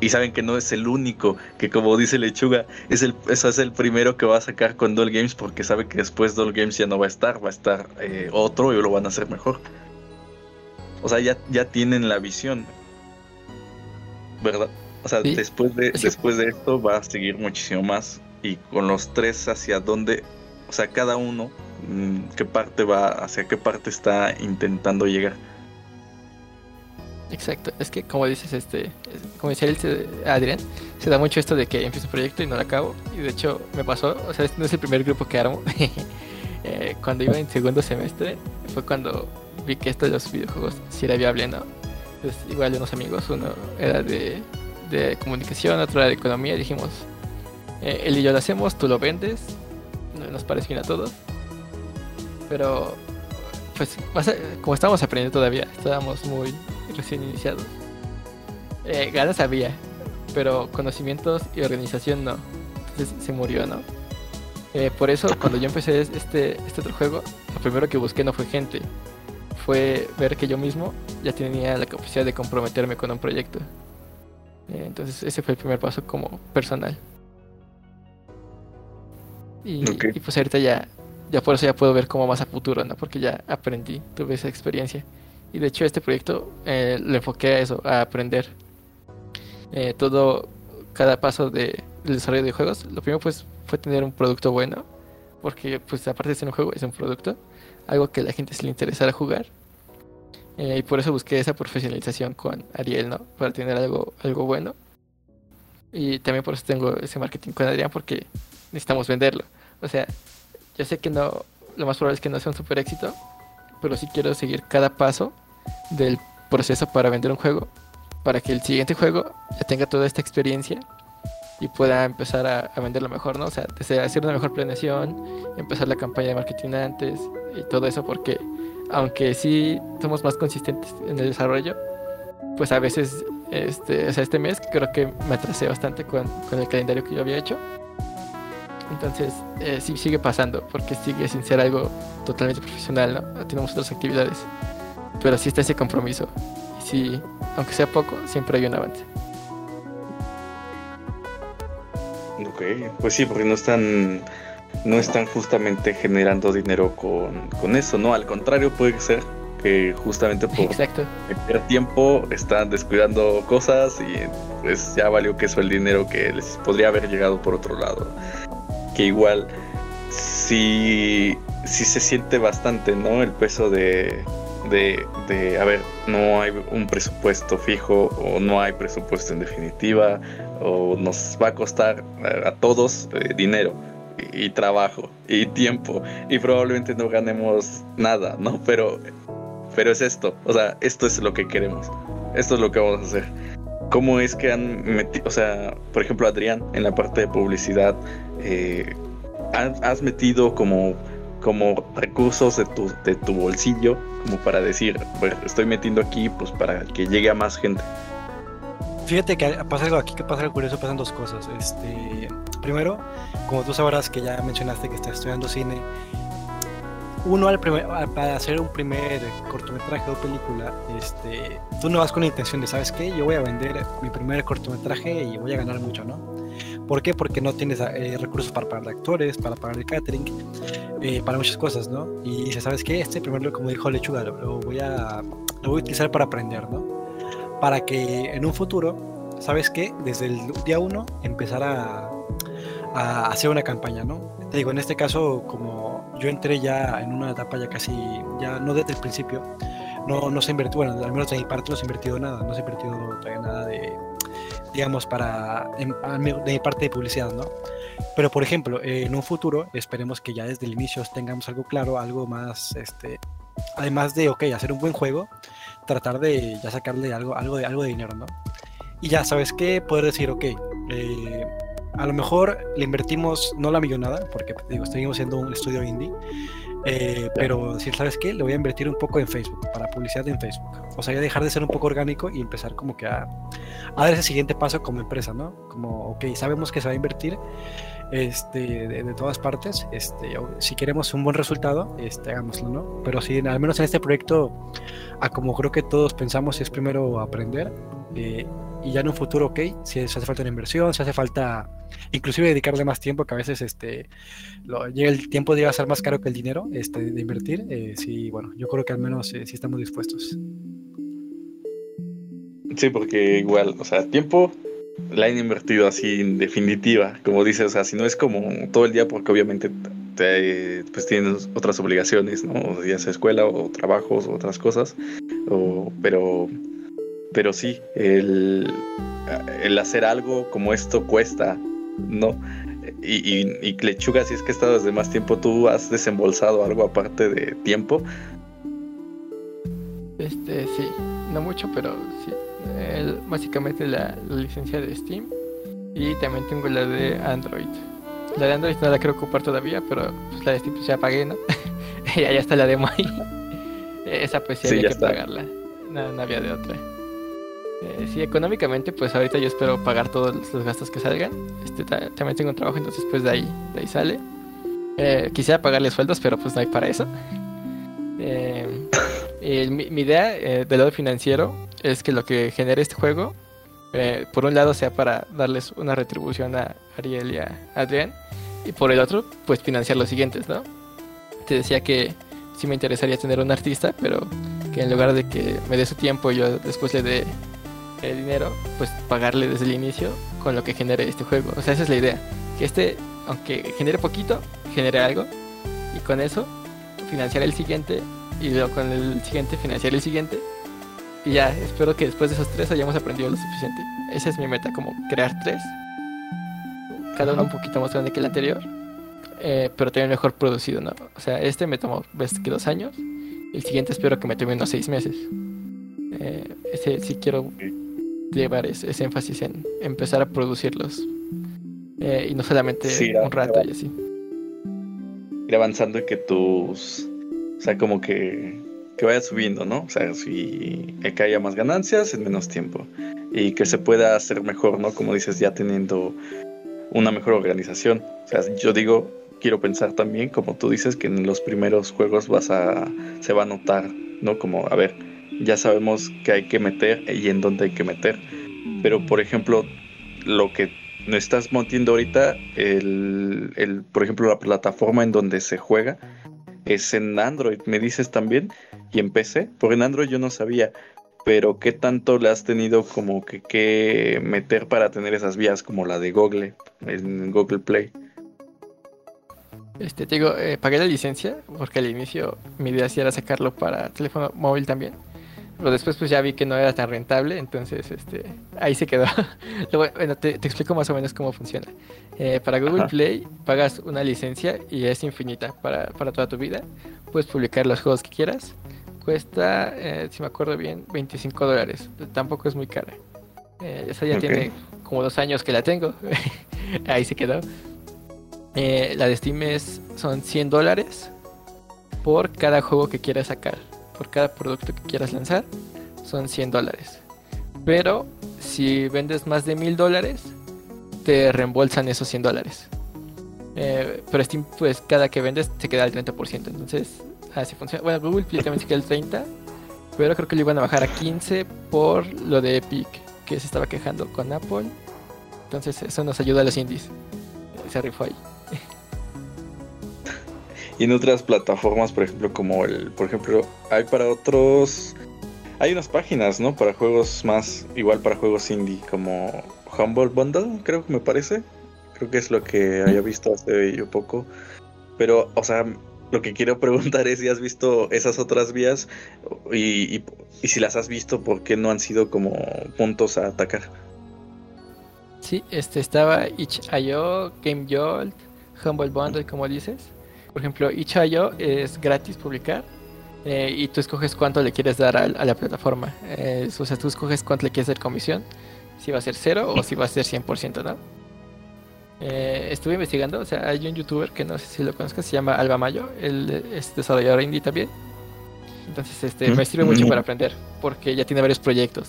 y saben que no es el único, que como dice Lechuga, es el, eso es el primero que va a sacar con Doll Games porque sabe que después Doll Games ya no va a estar, va a estar eh, otro y lo van a hacer mejor. O sea, ya, ya tienen la visión. ¿Verdad? O sea, después, de, después de esto va a seguir muchísimo más. Y con los tres hacia dónde, o sea, cada uno, mm, qué parte va, hacia qué parte está intentando llegar. Exacto, es que como dices, este, como decía Adrián, se da mucho esto de que empiezo un proyecto y no lo acabo. Y de hecho me pasó, o sea, este no es el primer grupo que armo. Eh, cuando iba en segundo semestre fue cuando vi que esto de los videojuegos sí era viable, ¿no? Entonces, igual de unos amigos, uno era de, de comunicación, otro era de economía, dijimos, eh, él y yo lo hacemos, tú lo vendes, nos parece bien a todos. Pero pues como estábamos aprendiendo todavía, estábamos muy recién iniciados. Eh, ganas había, pero conocimientos y organización no. Entonces se murió, ¿no? Eh, por eso cuando yo empecé es- este, este otro juego, lo primero que busqué no fue gente, fue ver que yo mismo ya tenía la capacidad de comprometerme con un proyecto. Eh, entonces ese fue el primer paso como personal. Y, pues ahorita ya, ya por eso ya puedo ver como más a futuro, ¿no? Porque ya aprendí, tuve esa experiencia. Y de hecho este proyecto eh, lo enfoqué a eso, a aprender. Eh, todo, cada paso de, del desarrollo de juegos, lo primero pues fue tener un producto bueno, porque pues aparte de ser un juego, es un producto, algo que a la gente se le interesara jugar. Eh, y por eso busqué esa profesionalización con Ariel, ¿no? Para tener algo, algo bueno. Y también por eso tengo ese marketing con Adrián, porque necesitamos venderlo. O sea, yo sé que no, lo más probable es que no sea un super éxito, pero sí quiero seguir cada paso del proceso para vender un juego, para que el siguiente juego tenga toda esta experiencia y pueda empezar a, venderlo mejor, ¿no? O sea, hacer una mejor planeación, empezar la campaña de marketing antes y todo eso, porque aunque sí somos más consistentes en el desarrollo, pues a veces, este, o sea, este mes creo que me atrasé bastante con, con el calendario que yo había hecho. Entonces, eh, sí sigue pasando, porque sigue sin ser algo totalmente profesional, ¿no? Tenemos otras actividades. Pero sí está ese compromiso. Y sí, aunque sea poco, siempre hay un avance. Ok, pues sí, porque no están, no están justamente generando dinero con, con eso, ¿no? Al contrario, puede ser que justamente por Exacto. meter tiempo están descuidando cosas y pues ya valió que eso el dinero que les podría haber llegado por otro lado. Que igual sí, sí se siente bastante, ¿no? El peso de, de, de, a ver, no hay un presupuesto fijo o no hay presupuesto en definitiva o nos va a costar a, todos eh, dinero y, y trabajo y tiempo y probablemente no ganemos nada, ¿no? Pero, pero es esto, o sea, esto es lo que queremos, esto es lo que vamos a hacer. ¿Cómo es que han metido, o sea, por ejemplo, Adrián, en la parte de publicidad, eh, has, metido como como recursos de tu, de tu bolsillo, como para decir, bueno, estoy metiendo aquí pues para que llegue a más gente. Fíjate que pasa aquí, que pasa algo curioso, pasan dos cosas. Este, primero, como tú sabrás que ya mencionaste que estás estudiando cine, uno al primer, para hacer un primer cortometraje o película, este, tú no vas con la intención de, ¿sabes qué? Yo voy a vender mi primer cortometraje y voy a ganar mucho, ¿no? ¿Por qué? Porque no tienes eh, recursos para pagar actores, para pagar el catering, eh, para muchas cosas, ¿no? Y dices, ¿sabes qué? Este primero, como dijo Lechuga, lo, lo voy a, lo voy a utilizar para aprender, ¿no? Para que en un futuro, ¿sabes qué? Desde el día uno empezar a, a hacer una campaña, ¿no? Te digo, en este caso, como yo entré ya en una etapa ya casi, ya no desde el principio, no, no se invirtió, bueno, al menos de mi parte no se ha invertido nada, no se ha invertido todavía nada de, digamos, para, de mi parte de publicidad, ¿no? Pero, por ejemplo, eh, en un futuro, esperemos que ya desde el inicio tengamos algo claro, algo más, este, además de, ok, hacer un buen juego, tratar de ya sacarle algo, algo, de, algo de dinero, ¿no? Y ya, ¿sabes qué? Poder decir, ok, eh, a lo mejor le invertimos no la millonada, porque digo, seguimos siendo un estudio indie, eh, pero decir, ¿sabes qué? Le voy a invertir un poco en Facebook, para publicidad en Facebook. O sea, ya dejar de ser un poco orgánico y empezar como que a, a dar ese siguiente paso como empresa, ¿no? Como, ok, sabemos que se va a invertir este, de, de todas partes, este, si queremos un buen resultado, este, hagámoslo, ¿no? Pero sí, al menos en este proyecto, a como creo que todos pensamos, es primero aprender eh, y ya en un futuro, ok, si hace falta una inversión, si hace falta inclusive dedicarle más tiempo, que a veces este, el tiempo llega a ser más caro que el dinero este, de invertir, eh, sí, bueno, yo creo que al menos eh, sí estamos dispuestos. Sí, porque igual, o sea, tiempo la han invertido así en definitiva, como dices, o sea, si no es como todo el día, porque obviamente te, pues tienes otras obligaciones, ¿no? Ya sea escuela o trabajos o otras cosas, o, pero, pero sí, el, el hacer algo como esto cuesta, ¿no? Y, y, y lechuga, si es que estás desde más tiempo, tú has desembolsado algo aparte de tiempo. Este, sí, no mucho, pero sí. El- básicamente la, la licencia de Steam y también tengo la de Android. La de Android no la quiero ocupar todavía, pero pues, la de Steam pues, ya pagué, ¿no? y ya está la demo ahí. Esa pues sí Sí, había ya que está. pagarla. No, no había de otra. Eh, sí, económicamente, pues ahorita yo espero pagar todos los gastos que salgan. Este, ta- también tengo un trabajo, entonces pues de ahí, de ahí sale. Eh, quisiera pagarle sueldos, pero pues no hay para eso. Eh, mi, mi idea eh, del lado financiero es que lo que genere este juego, eh, por un lado sea para darles una retribución a Ariel y a Adrián, y por el otro, pues financiar los siguientes, ¿no? Te decía que sí me interesaría tener un artista, pero que en lugar de que me dé su tiempo yo después le dé el dinero, pues pagarle desde el inicio con lo que genere este juego. O sea, esa es la idea. Que este, aunque genere poquito, genere algo. Y con eso, financiar el siguiente. Y luego con el siguiente, financiar el siguiente. Y ya, espero que después de esos tres hayamos aprendido lo suficiente. Esa es mi meta, como crear tres. Cada uno un poquito más grande que el anterior. eh, pero también mejor producido, ¿no? O sea, este me tomó, ves que dos años. El siguiente espero que me tome unos seis meses. Eh, ese sí quiero llevar ese, ese énfasis en empezar a producirlos. Eh, y no solamente Sí, un rato y así. Ir avanzando y que tus. O sea, como que. Que vaya subiendo, ¿no? O sea, si que haya más ganancias en menos tiempo. Y que se pueda hacer mejor, ¿no? Como dices, ya teniendo una mejor organización. O sea, yo digo, quiero pensar también, como tú dices, que en los primeros juegos vas a. se va a notar, ¿no? Como, a ver, ya sabemos que hay que meter y en dónde hay que meter. Pero, por ejemplo, lo que me estás montiendo ahorita, el, el, por ejemplo, la plataforma en donde se juega es en Android, me dices también, y en PC, porque en Android yo no sabía, pero qué tanto le has tenido como que, que meter para tener esas vías como la de Google, en Google Play. Este, te digo, eh, pagué la licencia porque al inicio mi idea era sacarlo para teléfono móvil también. Pero después pues ya vi que no era tan rentable, entonces este, ahí se quedó. Bueno, te, te explico más o menos cómo funciona. Eh, para Google Ajá. Play pagas una licencia y es infinita para, para toda tu vida. Puedes publicar los juegos que quieras. Cuesta, eh, si me acuerdo bien, 25 dólares. Tampoco es muy cara. Eh, esa ya tiene como dos años que la tengo. ahí se quedó. La de Steam es, son 100 dólares por cada juego que quieras sacar. Por cada producto que quieras lanzar, son 100 dólares. Pero si vendes más de 1000 dólares, te reembolsan esos 100 dólares. Eh, pero Steam, pues cada que vendes, te queda el 30%. Entonces, así funciona. Bueno, Google Play también se queda el 30%, pero creo que lo iban a bajar a 15% por lo de Epic, que se estaba quejando con Apple. Entonces, eso nos ayuda a los indies. Se rifó ahí. Y en otras plataformas, por ejemplo, como el, por ejemplo, hay para otros, hay unas páginas, ¿no? Para juegos más, igual para juegos indie, como Humble Bundle, creo que me parece. Creo que es lo que había visto hace yo poco. Pero, o sea, lo que quiero preguntar es si has visto esas otras vías y, y- y si las has visto, ¿por qué no han sido como puntos a atacar? Sí, este estaba itch.io, GameJolt, Humble Bundle, como dices. Por ejemplo, itch.io es gratis publicar eh, y tú escoges cuánto le quieres dar a, a la plataforma. Eh, o sea, tú escoges cuánto le quieres dar comisión, si va a ser cero o si va a ser 100%, ¿no? Eh, estuve investigando, o sea, hay un youtuber que no sé si lo conozcas, se llama Alba Mayo, él es desarrollador indie también. Entonces, este, me sirve mucho para aprender, porque ya tiene varios proyectos.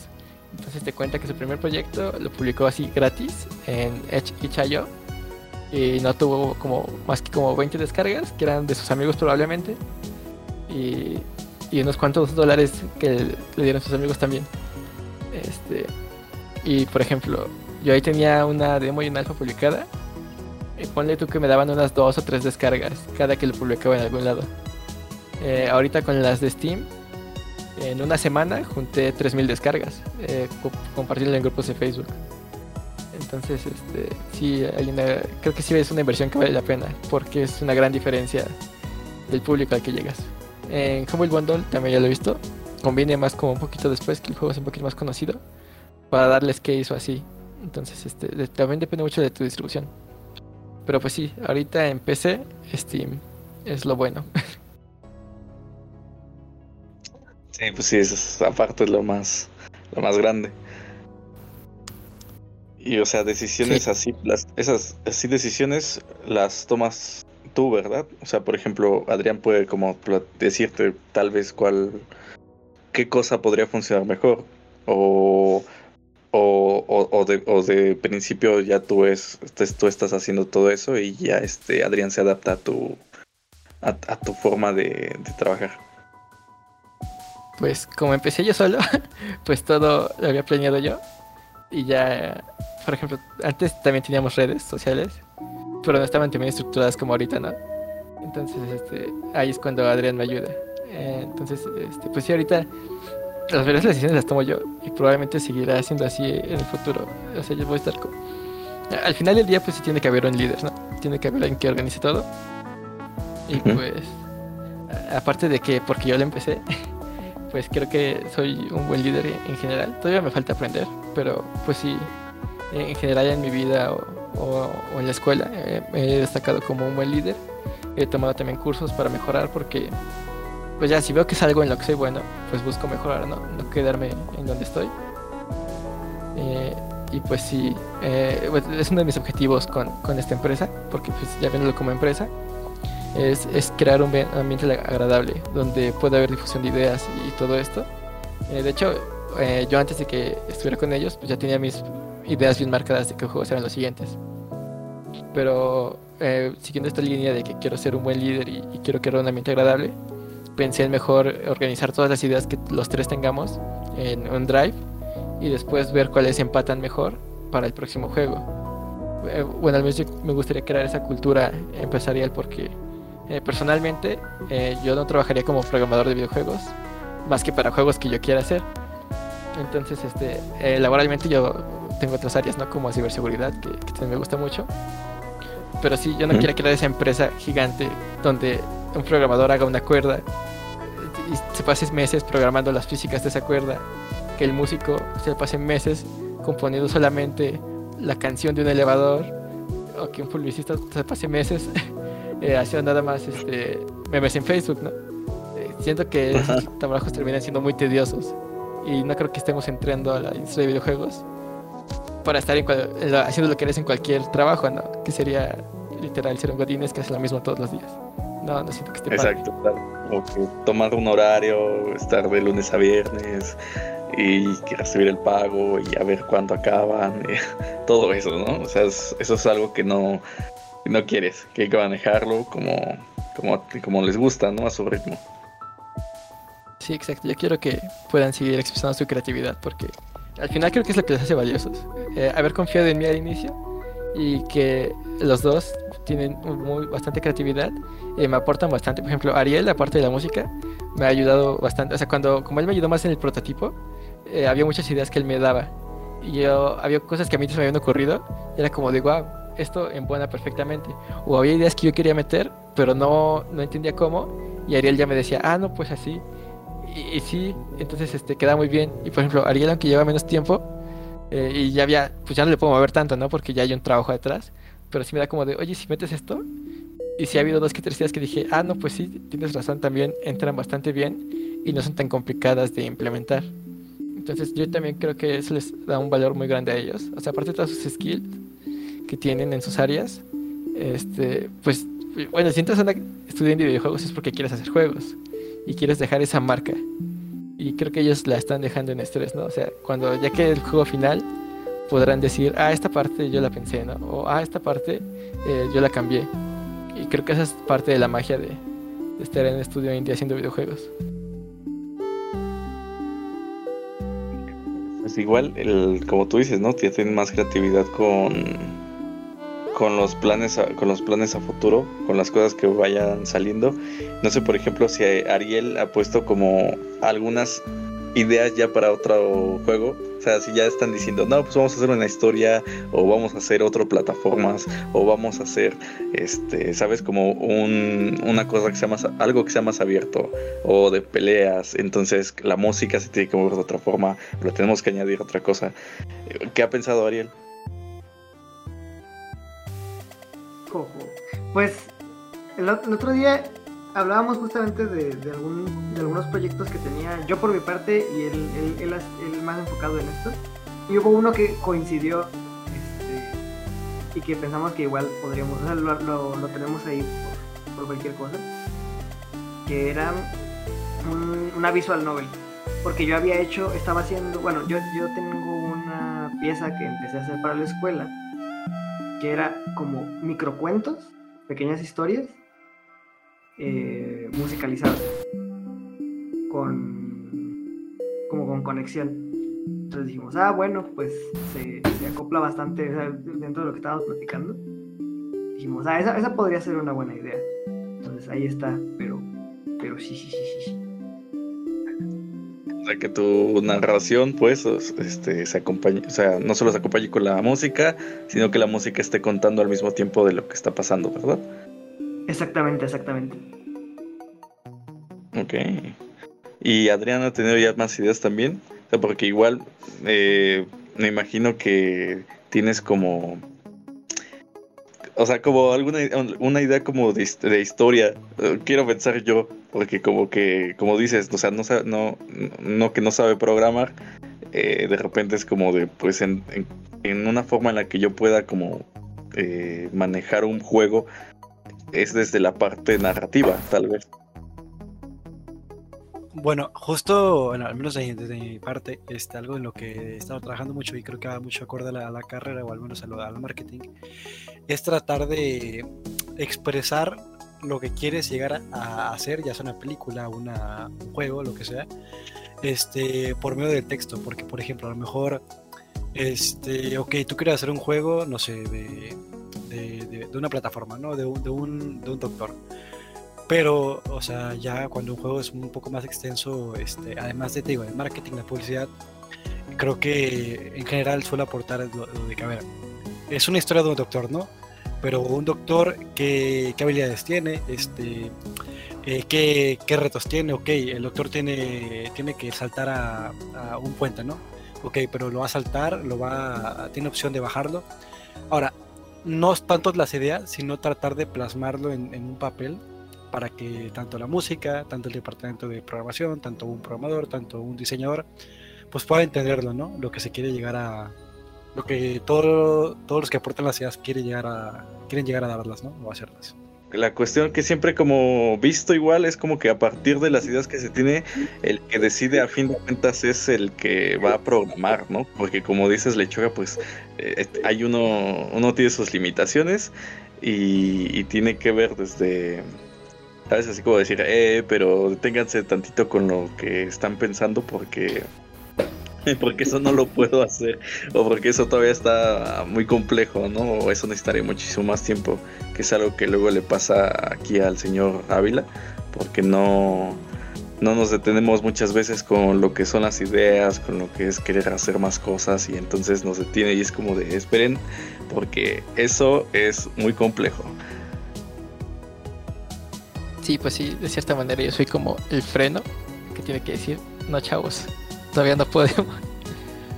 Entonces te cuenta que su primer proyecto lo publicó así gratis en itch.io y no tuvo como más que como 20 descargas, que eran de sus amigos probablemente, y, unos cuantos dólares que le dieron sus amigos también. Este, y por ejemplo, yo ahí tenía una demo y una alfa publicada. Ponle tú que me daban unas dos o tres descargas cada que lo publicaba en algún lado. Eh, ahorita con las de Steam, en una semana junté 3000 descargas, eh, co- compartiendo en grupos de Facebook. Entonces, este, sí, hay una, creo que sí es una inversión que vale la pena, porque es una gran diferencia del público al que llegas. En Humble Bundle también ya lo he visto, conviene más como un poquito después que el juego es un poquito más conocido, para darles case o así. Entonces, este, también depende mucho de tu distribución. Pero pues sí, ahorita en PC, Steam es lo bueno. Sí, pues sí, es, aparte es lo más, lo más grande. Y o sea, decisiones Sí. así, las, esas así decisiones las tomas tú, ¿verdad? O sea, por ejemplo, Adrián puede como decirte tal vez cuál, qué cosa podría funcionar mejor. O, o, o, o de, o de principio ya tú, es, tú estás haciendo todo eso y ya este Adrián se adapta a tu, a, a tu forma de, de trabajar. Pues como empecé yo solo, pues todo lo había planeado yo. Y ya, por ejemplo, antes también teníamos redes sociales, pero no estaban también estructuradas como ahorita, ¿no? Entonces, este, ahí es cuando Adrián me ayuda. Eh, entonces, este, pues sí, ahorita las verdaderas decisiones las tomo yo y probablemente seguirá siendo así en el futuro. O sea, yo voy a estar con... Al final del día, pues sí tiene que haber un líder, ¿no? Tiene que haber alguien que organice todo. Y pues, aparte de que porque yo lo empecé, pues creo que soy un buen líder en en general. Todavía me falta aprender, pero pues sí, en general en mi vida o, en la escuela eh, me he destacado como un buen líder. He tomado también cursos para mejorar porque, pues ya, si veo que es algo en lo que soy bueno, pues busco mejorar, ¿no? No quedarme en donde estoy. Eh, y pues sí, eh, pues, es uno de mis objetivos con, con esta empresa, porque pues ya viéndolo como empresa, es, es crear un bien- ambiente agradable donde pueda haber difusión de ideas y todo esto. Eh, de hecho, eh, yo antes de que estuviera con ellos, pues ya tenía mis ideas bien marcadas de qué juegos eran los siguientes. Pero eh, siguiendo esta línea de que quiero ser un buen líder y, y quiero crear un ambiente agradable, pensé en mejor organizar todas las ideas que los tres tengamos en un drive y después ver cuáles empatan mejor para el próximo juego. Eh, bueno, al menos yo me gustaría crear esa cultura empresarial porque eh, personalmente eh, yo no trabajaría como programador de videojuegos más que para juegos que yo quiera hacer. Entonces, este, eh, laboralmente yo tengo otras áreas, ¿no? Como ciberseguridad, que, que también me gusta mucho. Pero sí, yo no Ujú. quiero crear esa empresa gigante donde un programador haga una cuerda y se pase meses programando las físicas de esa cuerda, que el músico se pase meses componiendo solamente la canción de un elevador, o que un publicista se pase meses eh, haciendo nada más este, memes en Facebook, ¿no? Eh, siento que esos trabajos terminan siendo muy tediosos y no creo que estemos entrando a la industria de videojuegos para estar en cual- en la- haciendo lo que eres en cualquier trabajo, ¿no? Que sería literal ser un godines que hace lo mismo todos los días. No, no siento que esté padre. Exacto, claro. Como que tomar un horario, estar de lunes a viernes y recibir el pago y a ver cuándo acaban, todo eso, ¿no? O sea, es- eso es algo que no, no quieres, que hay que manejarlo como, como, como les gusta, ¿no? A su ritmo. Sí, exacto. Yo quiero que puedan seguir expresando su creatividad porque al final creo que es lo que les hace valiosos. Eh, haber confiado en mí al inicio y que los dos tienen muy, bastante creatividad eh, me aportan bastante. Por ejemplo, Ariel, aparte de la música, me ha ayudado bastante. O sea, cuando, como él me ayudó más en el prototipo, eh, había muchas ideas que él me daba. Y yo, había cosas que a mí se me habían ocurrido. y era como de, wow, esto embona perfectamente. O había ideas que yo quería meter, pero no, no entendía cómo. Y Ariel ya me decía, ah, no, pues así. Y, y sí, entonces este, queda muy bien. Y por ejemplo, Ariel, aunque lleva menos tiempo, eh, y ya había, pues ya no le puedo mover tanto, ¿no? Porque ya hay un trabajo detrás. Pero sí me da como de, oye, si metes esto. Y sí ha habido dos que tres ideas que dije, ah, no, pues sí, tienes razón, también entran bastante bien y no son tan complicadas de implementar. Entonces yo también creo que eso les da un valor muy grande a ellos. O sea, aparte de todos sus skills que tienen en sus áreas, este, pues, bueno, si entras a videojuegos es porque quieres hacer juegos y quieres dejar esa marca. Y creo que ellos la están dejando en estrés, ¿no? O sea, cuando ya quede el juego final, podrán decir, ah, esta parte yo la pensé, ¿no? O, ah, esta parte eh, yo la cambié. Y creo que esa es parte de la magia de, de estar en estudio indie haciendo videojuegos. Pues igual, el, como tú dices, ¿no? Tienen más creatividad con, con los planes a, con los planes a futuro, con las cosas que vayan saliendo. No sé, por ejemplo, si Ariel ha puesto como algunas ideas ya para otro juego. O sea, si ya están diciendo, no, pues vamos a hacer una historia, o vamos a hacer otro plataformas, o vamos a hacer, este, sabes, como un, una cosa que sea más, algo que sea más abierto, o de peleas. Entonces, la música se tiene que mover de otra forma, pero tenemos que añadir otra cosa. ¿Qué ha pensado Ariel? Cojo. Pues el, ot- el otro día hablábamos justamente de, algún- de algunos proyectos que tenía yo por mi parte y él, él, él él más enfocado en esto. Y hubo uno que coincidió este, y que pensamos que igual podríamos, o sea, lo tenemos ahí por cualquier cosa, que era un- una visual novel. Porque yo había hecho, estaba haciendo, bueno, yo, yo tengo una pieza que empecé a hacer para la escuela, que era como microcuentos, pequeñas historias, eh, musicalizadas, con, como con conexión. Entonces dijimos, ah, bueno, pues se, se acopla bastante dentro de lo que estábamos platicando. Dijimos, ah, esa, esa podría ser una buena idea. Entonces ahí está, pero, pero sí, sí, sí, sí, sea, que tu narración, pues, este, se acompañe, o sea, no solo se acompañe con la música, sino que la música esté contando al mismo tiempo de lo que está pasando, ¿verdad? Exactamente, exactamente. Ok. ¿Y Adrián ha tenido ya más ideas también? O sea, porque igual eh, me imagino que tienes como... O sea, como alguna una idea como de historia. Eh, Quiero pensar yo, porque como que, como dices, o sea, no, no, no que no sabe programar, eh, de repente es como de, pues, en, una forma en la que yo pueda como eh, manejar un juego, es desde la parte narrativa, tal vez. Bueno, justo, al menos de- desde mi parte, este, algo en lo que he estado trabajando mucho y creo que va mucho acorde a la, carrera o al menos a al marketing, es tratar de expresar lo que quieres llegar a, hacer, ya sea una película, una, un juego, lo que sea, este, por medio del texto, porque por ejemplo, a lo mejor, este, ok, tú quieres hacer un juego, no sé, de una plataforma, ¿no? De un, de un, de un doctor. Pero, o sea, ya cuando un juego es un poco más extenso, este, además de, te digo, el marketing, la publicidad, creo que en general suele aportar lo, lo de que, a ver, es una historia de un doctor, ¿no? Pero un doctor, ¿qué, qué habilidades tiene? Este, eh, ¿qué, qué retos tiene? Ok, el doctor tiene, tiene que saltar a, a un puente, ¿no? Ok, pero lo va a saltar, lo va a- tiene opción de bajarlo. Ahora, no es tanto las ideas, sino tratar de plasmarlo en, en un papel para que tanto la música, tanto el departamento de programación, tanto un programador, tanto un diseñador, pues pueda entenderlo, ¿no? Lo que se quiere llegar a, lo que todo, todos los que aportan las ideas quieren llegar a, quieren llegar a darlas, ¿no? O hacerlas. La cuestión que siempre como visto igual es como que a partir de las ideas que se tiene, el que decide a fin de cuentas es el que va a programar, ¿no? Porque como dices Lechuga, pues eh, hay uno, uno tiene sus limitaciones y, tiene que ver desde, ¿sabes? Así como decir, eh, pero deténganse tantito con lo que están pensando porque... Porque eso no lo puedo hacer, o porque eso todavía está muy complejo, ¿no? O eso necesitaría muchísimo más tiempo que es algo que luego le pasa aquí al señor Ávila, porque no, no nos detenemos muchas veces con lo que son las ideas, con lo que es querer hacer más cosas y entonces nos detiene y es como de esperen, porque eso es muy complejo. Sí, pues sí, de cierta manera yo soy como el freno que tiene que decir, no chavos, todavía no podemos.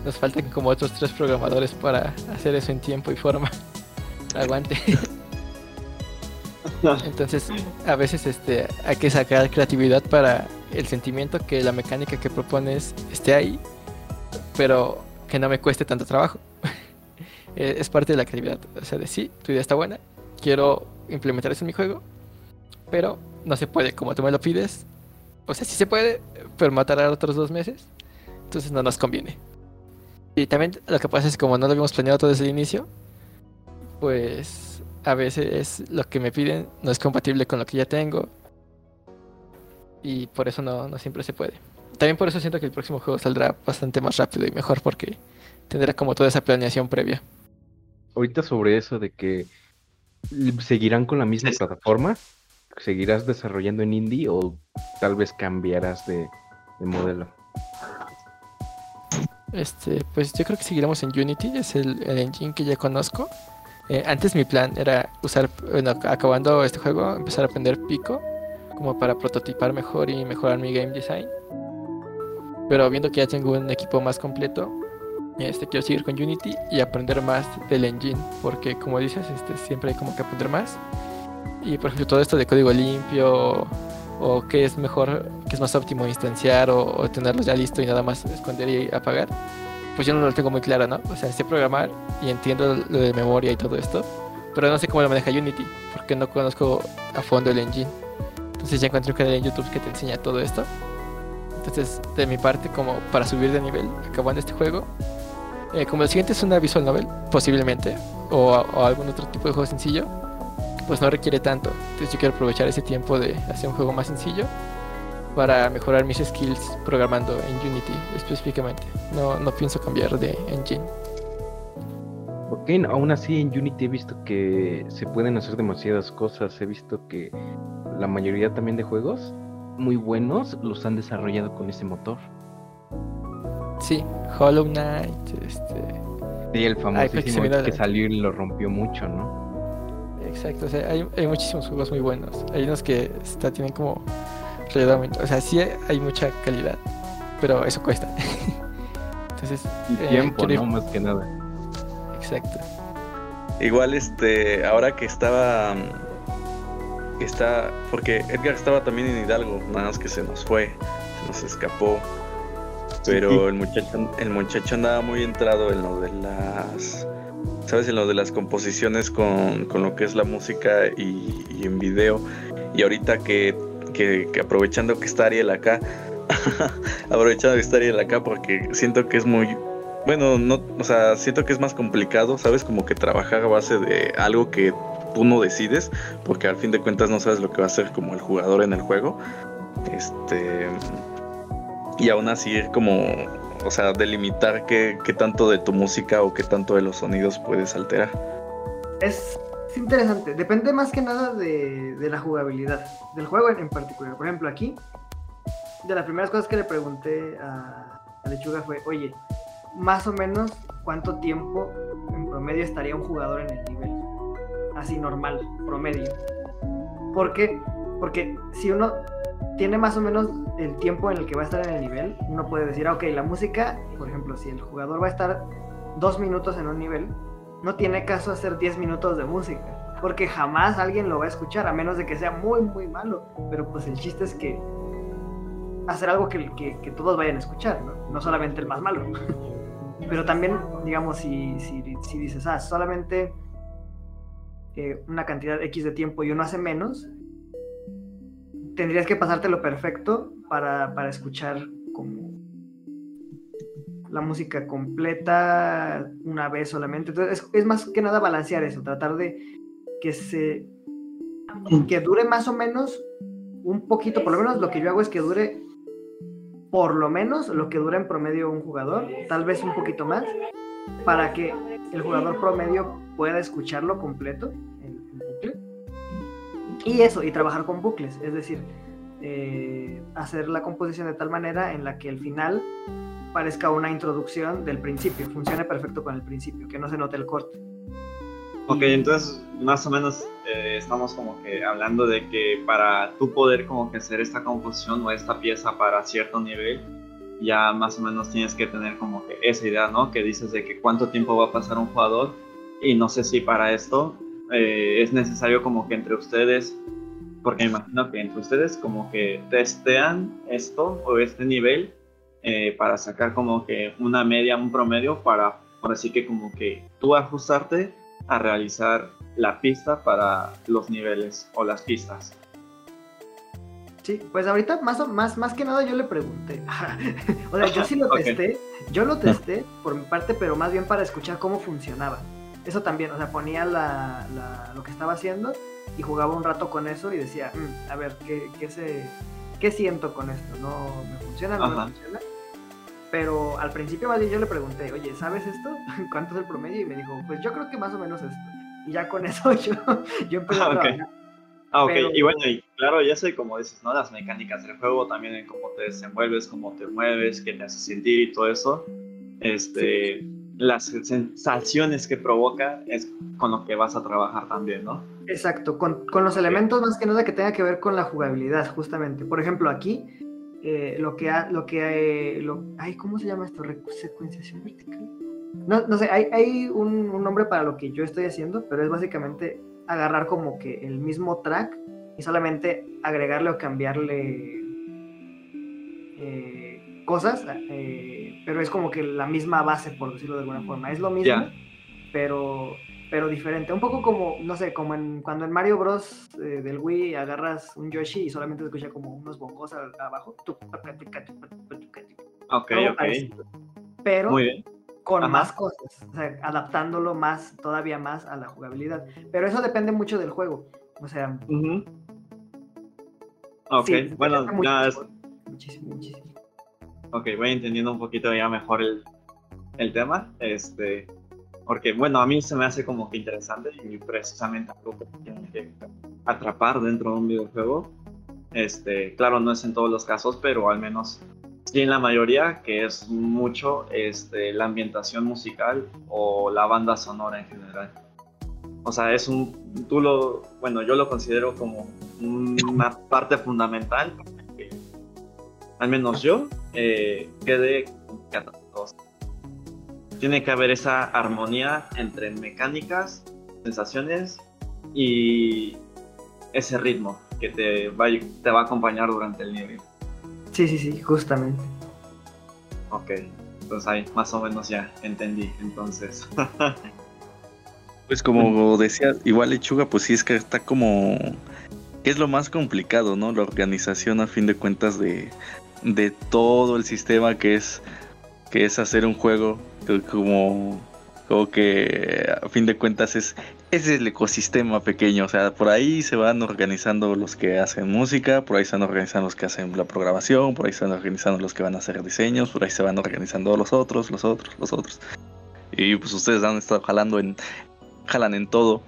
Nos faltan como otros tres programadores para hacer eso en tiempo y forma. Aguante. Entonces, a veces este, hay que sacar creatividad para el sentimiento que la mecánica que propones esté ahí, pero que no me cueste tanto trabajo. Eh, es parte de la creatividad. O sea, de sí, tu idea está buena, quiero implementar eso en mi juego, pero no se puede como tú me lo pides. O sea, sí se puede, pero matará otros dos meses. Entonces no nos conviene. Y también lo que pasa es que como no lo habíamos planeado todo desde el inicio, pues a veces lo que me piden no es compatible con lo que ya tengo. Y por eso no, no siempre se puede. También por eso siento que el próximo juego saldrá bastante más rápido y mejor porque tendrá como toda esa planeación previa. Ahorita sobre eso de que seguirán con la misma plataforma, seguirás desarrollando en indie o tal vez cambiarás de, de modelo. Este, pues yo creo que seguiremos en Unity, es el, el engine que ya conozco. Eh, antes mi plan era usar, bueno, acabando este juego, empezar a aprender Pico, como para prototipar mejor y mejorar mi game design. Pero viendo que ya tengo un equipo más completo, este, quiero seguir con Unity y aprender más del engine, porque como dices, este, siempre hay como que aprender más. Y por ejemplo, todo esto de código limpio, o qué es mejor, qué es más óptimo instanciar, o, o tenerlo ya listo y nada más esconder y apagar, pues yo no lo tengo muy claro, ¿no? O sea, sé programar y entiendo lo de memoria y todo esto, pero no sé cómo lo maneja Unity, porque no conozco a fondo el engine. Entonces ya encontré un canal en YouTube que te enseña todo esto. Entonces, de mi parte, como para subir de nivel, acabando este juego, eh, como el siguiente es una visual novel, posiblemente, o, o algún otro tipo de juego sencillo, pues no requiere tanto. Entonces yo quiero aprovechar ese tiempo de hacer un juego más sencillo para mejorar mis skills programando en Unity específicamente. No, no pienso cambiar de engine. Ok, aún así en Unity he visto que se pueden hacer demasiadas cosas. He visto que la mayoría también de juegos muy buenos los han desarrollado con ese motor. Sí, Hollow Knight, este... Sí, el famosísimo mira, que salió y lo rompió mucho, ¿no? Exacto, o sea, hay, hay muchísimos juegos muy buenos. Hay unos que está, tienen como redondamente, o sea, sí hay, mucha calidad, pero eso cuesta. Entonces, Y eh, tiempo, quiero ¿no? Más que nada. Exacto. Igual, este, ahora que estaba. Está. Porque Edgar estaba también en Hidalgo, nada más que se nos fue, se nos escapó. Pero el muchacho, el muchacho andaba muy entrado en lo de las. ¿Sabes? En lo de las composiciones con, con lo que es la música y, en video. Y ahorita que, que, aprovechando que está Ariel acá. aprovechando que está Ariel acá porque siento que es muy bueno, no, o sea, siento que es más complicado, ¿sabes? Como que trabajar a base de algo que tú no decides, porque al fin de cuentas no sabes lo que va a hacer como el jugador en el juego. Este. Y aún así como, o sea, delimitar qué, qué tanto de tu música o qué tanto de los sonidos puedes alterar. Es, es interesante, depende más que nada de, de la jugabilidad, del juego en, en particular. Por ejemplo, aquí, de las primeras cosas que le pregunté a, a Lechuga fue, oye, más o menos cuánto tiempo en promedio estaría un jugador en el nivel. Así normal, promedio. ¿Por qué? Porque si uno tiene más o menos el tiempo en el que va a estar en el nivel, uno puede decir, ah, ok, la música, por ejemplo, si el jugador va a estar dos minutos en un nivel, no tiene caso hacer 10 minutos de música, porque jamás alguien lo va a escuchar, a menos de que sea muy, muy malo. Pero pues el chiste es que hacer algo que, que- todos vayan a escuchar, ¿no? No solamente el más malo. Pero también, digamos, si, si, si dices, ah, solamente eh, una cantidad X de tiempo y uno hace menos, tendrías que pasártelo perfecto para, para escuchar como la música completa una vez solamente. Entonces es, más que nada balancear eso, tratar de que se que dure más o menos un poquito, por lo menos lo que yo hago es que dure por lo menos lo que dura en promedio un jugador, tal vez un poquito más, para que el jugador promedio pueda escucharlo completo. Y eso, y trabajar con bucles, es decir, eh, hacer la composición de tal manera en la que el final parezca una introducción del principio, funcione perfecto con el principio, que no se note el corte. Ok, entonces más o menos eh, estamos como que hablando de que para tú poder como que hacer esta composición o esta pieza para cierto nivel, ya más o menos tienes que tener como que esa idea, ¿no? Que dices de que cuánto tiempo va a pasar un jugador y no sé si para esto eh, es necesario como que entre ustedes, porque me imagino que entre ustedes como que testean esto o este nivel eh, para sacar como que una media, un promedio para, por así que como que tú ajustarte a realizar la pista para los niveles o las pistas. Sí, pues ahorita más, más, más que nada yo le pregunté. o sea, yo sí lo testé, yo lo testé por mi parte, pero más bien para escuchar cómo funcionaba. Eso también, o sea, ponía la, la- lo que estaba haciendo y jugaba un rato con eso y decía, "Mm, a ver, ¿qué, qué, se, ¿qué siento con esto? ¿No me funciona? ¿No Ajá. me funciona? Pero al principio más bien yo le pregunté, oye, ¿sabes esto? ¿Cuánto es el promedio? Y me dijo, pues yo creo que más o menos esto. Y ya con eso yo, yo empecé Ah, a trabajar. Ah, ok, Pero- y bueno, y claro, ya sé como dices, ¿no? Las mecánicas del juego, también en cómo te desenvuelves, cómo te mueves, qué te hace sentir y todo eso. Este, las sensaciones que provoca es con lo que vas a trabajar también, ¿no? Exacto, con, con los elementos más que nada que tenga que ver con la jugabilidad, justamente. Por ejemplo, aquí, eh, lo que ha, lo que eh, lo, ay, ¿cómo se llama esto? Secuenciación vertical. No, no sé, hay, hay un, un nombre para lo que yo estoy haciendo, pero es básicamente agarrar como que el mismo track y solamente agregarle o cambiarle eh, cosas, eh, pero es como que la misma base, por decirlo de alguna forma. Es lo mismo, pero pero diferente. Un poco como, no sé, como en cuando en Mario Bros. eh, del Wii agarras un Yoshi y solamente se escucha como unos bongos abajo. Ok, ok. parecido. Pero Muy bien. con Ajá. más cosas, o sea, adaptándolo más, todavía más a la jugabilidad. Pero eso depende mucho del juego. O sea, Ujú. Ok, sí, bueno, depende ya es- muchísimo, muchísimo, muchísimo. Ok, voy entendiendo un poquito ya mejor el, el tema. Este, porque, bueno, a mí se me hace como que interesante y precisamente algo que tiene que atrapar dentro de un videojuego. Este, claro, no es en todos los casos, pero al menos sí en la mayoría, que es mucho este, la ambientación musical o la banda sonora en general. O sea, es un, tú lo, bueno, yo lo considero como una parte fundamental al menos yo, eh, quede atrapado. Tiene que haber esa armonía entre mecánicas, sensaciones y ese ritmo que te va, a- te va a acompañar durante el nivel. Sí, sí, sí, justamente. Ok, entonces ahí más o menos ya entendí. Entonces, Pues como decía, igual Lechuga, pues sí es que está como... Es lo más complicado, ¿no? La organización a fin de cuentas de, de todo el sistema que es, que es hacer un juego que como, como que a fin de cuentas es, es el ecosistema pequeño. O sea, por ahí se van organizando los que hacen música, por ahí se van organizando los que hacen la programación, por ahí se van organizando los que van a hacer diseños, por ahí se van organizando los otros, los otros, los otros. Y pues ustedes han estado jalando en, jalan en todo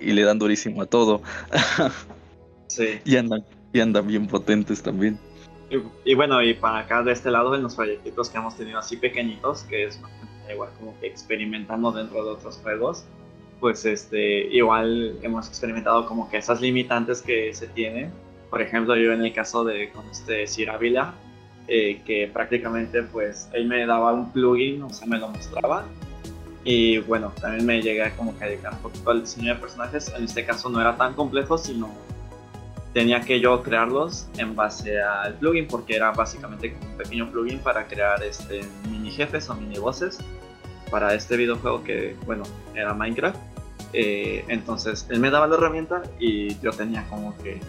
y le dan durísimo a todo sí. y andan y andan bien potentes también. Y, bueno, y para acá de este lado, en los proyectitos que hemos tenido así pequeñitos, que es igual como que experimentando dentro de otros juegos, pues este, igual hemos experimentado como que esas limitantes que se tienen. Por ejemplo, yo en el caso de con este Sir Ávila, eh, que prácticamente pues él me daba un plugin, o sea, me lo mostraba. Y bueno, también me llegué como que a dedicar un poquito al diseño de personajes. En este caso no era tan complejo, sino tenía que yo crearlos en base al plugin porque era básicamente un pequeño plugin para crear este mini jefes o mini bosses para este videojuego que bueno era Minecraft. Eh, entonces él me daba la herramienta y yo tenía como que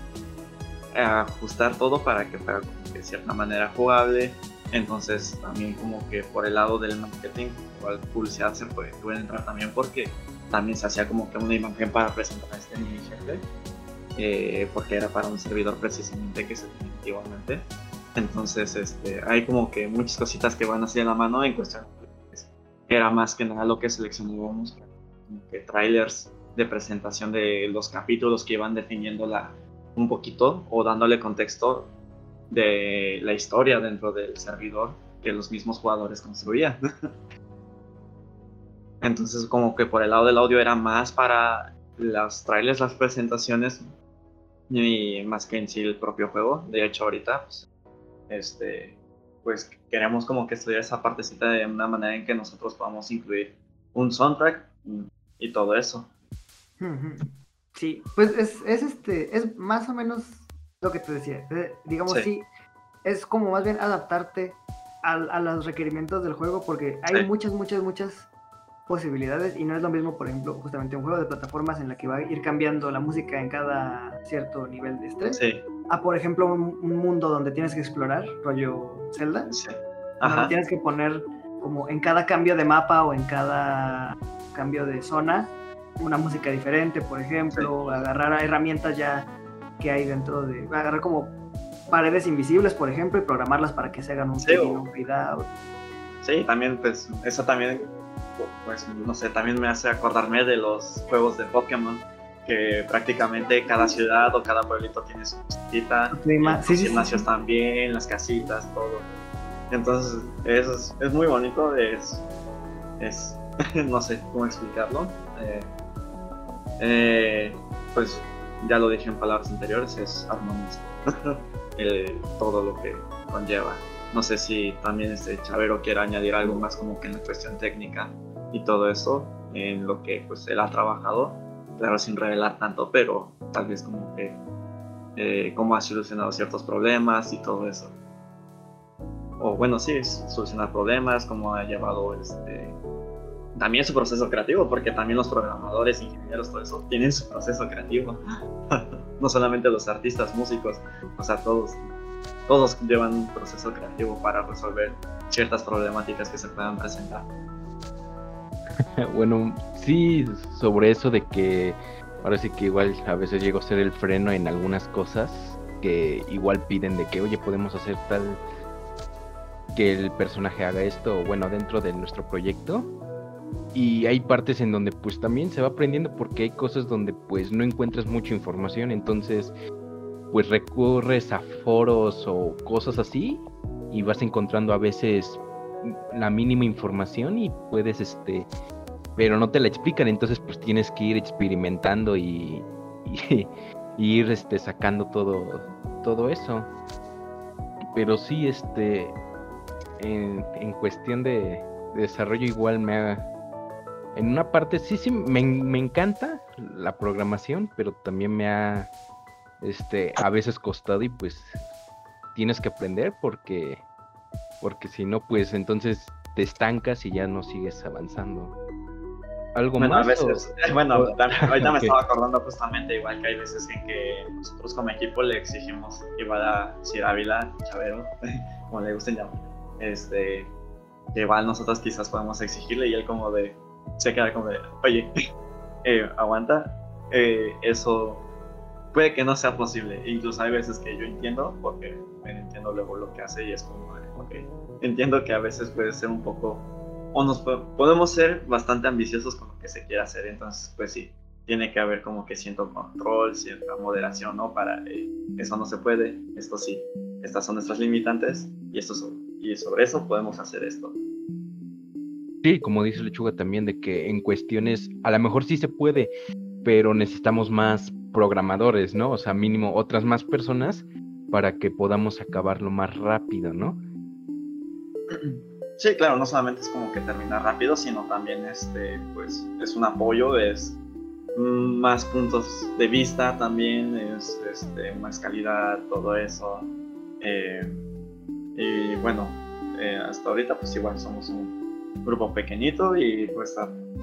ajustar todo para que fuera como que de cierta manera jugable. Entonces también como que por el lado del marketing igual publicidad se puede, puede entrar también porque también se hacía como que una imagen para presentar a este mini jefe eh, porque era para un servidor precisamente que se tenía antiguamente. Entonces, este, hay como que muchas cositas que van así de la mano en cuestión. Era más que nada lo que seleccionábamos, que trailers de presentación de los capítulos que iban definiendo la, un poquito o dándole contexto de la historia dentro del servidor que los mismos jugadores construían. Entonces, como que por el lado del audio era más para las trailers, las presentaciones, y más que en sí el propio juego. De hecho, ahorita, pues, este, pues queremos como que estudiar esa partecita de una manera en que nosotros podamos incluir un soundtrack y todo eso. Sí, pues es, es este, es más o menos lo que te decía. eh, digamos, Sí. sí. es como más bien adaptarte al- a, los requerimientos del juego porque hay Sí. muchas, muchas, muchas posibilidades y no es lo mismo, por ejemplo, justamente un juego de plataformas en la que va a ir cambiando la música en cada cierto nivel de estrés, Sí, a por ejemplo un, un mundo donde tienes que explorar, rollo Zelda, sí. donde tienes que poner como en cada cambio de mapa o en cada cambio de zona una música diferente, por ejemplo, agarrar herramientas ya que hay dentro de, agarrar como paredes invisibles, por ejemplo, y programarlas para que se hagan un, Sí, o- un out. Sí, también, pues, eso también, pues, no sé, también me hace acordarme de los juegos de Pokémon, que prácticamente cada ciudad o cada pueblito tiene su los Sí, sí, gimnasios sí. también, las casitas, todo. Entonces, eso es, es muy bonito, es, es, no sé cómo explicarlo. Eh, eh, pues, ya lo dije en palabras anteriores, es armonioso. El- todo lo que conlleva. No sé si también este Chavero quiere añadir algo más como que en la cuestión técnica y todo eso, en lo que pues él ha trabajado, claro, sin revelar tanto, pero tal vez como que eh, cómo ha solucionado ciertos problemas y todo eso. O bueno, sí, solucionar problemas, cómo ha llevado este también su proceso creativo, porque también los programadores, ingenieros, todo eso, tienen su proceso creativo. no solamente los artistas, músicos, o sea, todos, todos llevan un proceso creativo para resolver ciertas problemáticas que se puedan presentar. bueno, sí, sobre eso de que ahora sí que igual a veces llego a ser el freno en algunas cosas que igual piden de que, oye, podemos hacer tal que el personaje haga esto, bueno, dentro de nuestro proyecto. Y hay partes en donde pues también se va aprendiendo porque hay cosas donde pues no encuentras mucha información, entonces pues recurres a foros o cosas así y vas encontrando a veces la mínima información y puedes este pero no te la explican. Entonces pues tienes que ir experimentando y, y, ir este sacando todo todo eso. Pero sí este en, en cuestión de, desarrollo igual me ha en una parte sí sí me, me encanta la programación pero también me ha este a veces costado y pues tienes que aprender porque porque si no, pues entonces te estancas y ya no sigues avanzando. ¿Algo bueno, más? A veces, bueno, ahorita me estaba acordando justamente igual que hay veces en que nosotros como equipo le exigimos igual a Sir Ávila, Chavero, como le gusten llamar, este, que igual nosotros quizás podemos exigirle y él como de, se queda como de, oye, eh, aguanta, eh, eso puede que no sea posible. Incluso hay veces que yo entiendo, porque entiendo luego lo que hace y es como, entiendo que a veces puede ser un poco, o nos podemos ser bastante ambiciosos con lo que se quiera hacer, entonces pues sí, tiene que haber como que cierto control, cierta moderación, ¿no? Para eh, eso no se puede, esto sí, estas son nuestras limitantes y, esto y sobre eso podemos hacer esto. Sí, como dice Lechuga también, de que en cuestiones, a lo mejor sí se puede, pero necesitamos más programadores, ¿no? O sea, mínimo otras más personas para que podamos acabarlo más rápido, ¿no? Sí, claro, no solamente es como que terminar rápido, sino también este, pues, es un apoyo, es más puntos de vista también, es este, más calidad, todo eso. Eh, y bueno, eh, hasta ahorita pues igual somos un grupo pequeñito y pues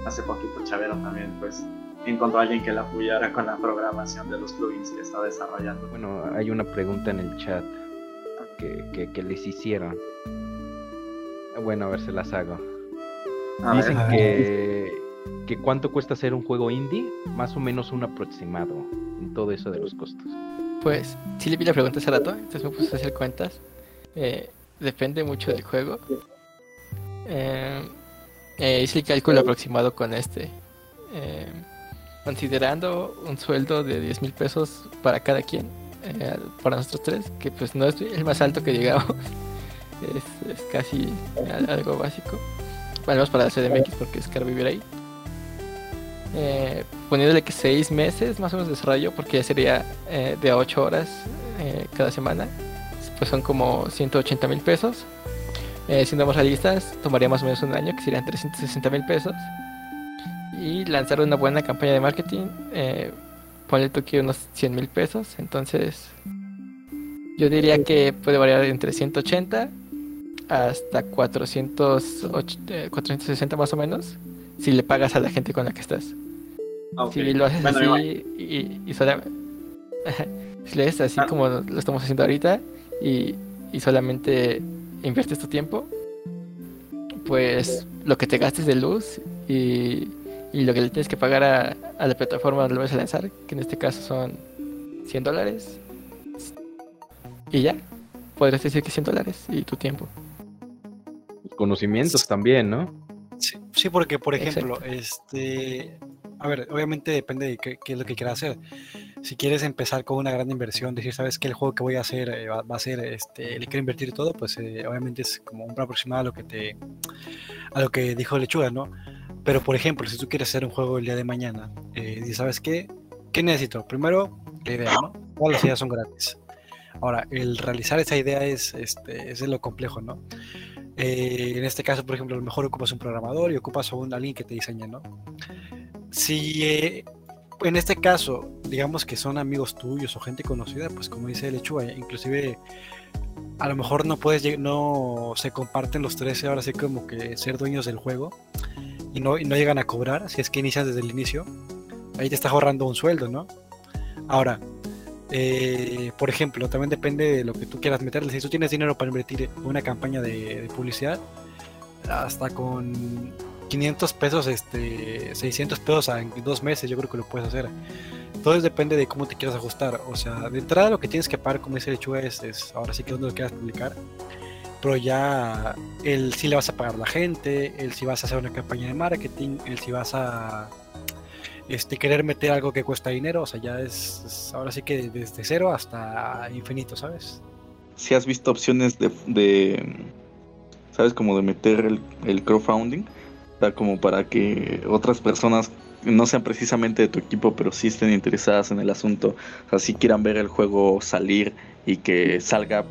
hace poquito Chavero también pues encontró a alguien que la apoyara con la programación de los plugins que está desarrollando. Bueno, hay una pregunta en el chat que, que, les hicieron. Bueno, a ver, se las hago. Dicen que, que cuánto cuesta hacer un juego indie, más o menos un aproximado en todo eso de los costos. Pues sí le vi la pregunta hace rato, entonces me puse a hacer cuentas. Eh, depende mucho del juego. Eh, eh, hice el cálculo aproximado con este. Eh, considerando un sueldo de 10 mil pesos para cada quien, eh, para nosotros tres, que pues no es el más alto que llegamos, es, casi algo básico, menos para la CDMX porque es caro vivir ahí. Eh, poniéndole que 6 meses más o menos de desarrollo, porque ya sería eh, de 8 horas cada semana, pues son como 180 mil pesos. siendo más realistas, tomaría más o menos un año, que serían 360 mil pesos y lanzar una buena campaña de marketing, eh, ponle tú que unos 100 mil pesos. Entonces, yo diría que puede variar entre 180 hasta 400, 460 eh, más o menos, si le pagas a la gente con la que estás. Si lo haces así y, y solamente, si lo haces así ah. como lo estamos haciendo ahorita y, y solamente inviertes tu tiempo, pues lo que te gastes de luz y y lo que le tienes que pagar a, a la plataforma donde lo vas a lanzar, que en este caso son 100 dólares. Y ya, podrías decir que 100 dólares y tu tiempo. Conocimientos también, ¿no? Sí, sí porque por ejemplo, este, a ver, obviamente depende de qué, es lo que quieras hacer. Si quieres empezar con una gran inversión, decir, sabes que el juego que voy a hacer eh, va, a ser, este, le quiero invertir todo, pues eh, obviamente es como un aproximado a lo que te, a lo que dijo Lechuga, ¿no? Pero, por ejemplo, si tú quieres hacer un juego el día de mañana, eh, y ¿sabes qué? ¿Qué necesito? Primero, la idea, ¿no? Todas las ideas son gratis. Ahora, el realizar esa idea es, este, es lo complejo, ¿no? Eh, en este caso, por ejemplo, a lo mejor ocupas un programador y ocupas a un, alguien que te diseñe, ¿no? Si eh, en este caso, digamos que son amigos tuyos o gente conocida, pues como dice Lechuga, inclusive a lo mejor no puedes, no se comparten los tres ahora sí como que ser dueños del juego y no, y no llegan a cobrar, si es que inicias desde el inicio, ahí te estás ahorrando un sueldo, ¿no? Ahora, eh, por ejemplo, también depende de lo que tú quieras meterle. Si tú tienes dinero para invertir en una campaña de, de publicidad, hasta con 500 pesos, este, 600 pesos en dos meses, yo creo que lo puedes hacer. Todo depende de cómo te quieras ajustar. O sea, de entrada lo que tienes que pagar, como dice Lechuga, es, es ahora sí que donde lo quieras publicar. Pero ya el si le vas a pagar a la gente, el si vas a hacer una campaña de marketing, el si vas a este, querer meter algo que cuesta dinero, o sea, ya es, ahora sí que desde cero hasta infinito, ¿sabes? Si has visto opciones de, de ¿sabes? Como de meter el, el crowdfunding, o sea, como para que otras personas no sean precisamente de tu equipo, pero sí estén interesadas en el asunto, o sea, sí quieran ver el juego salir y que salga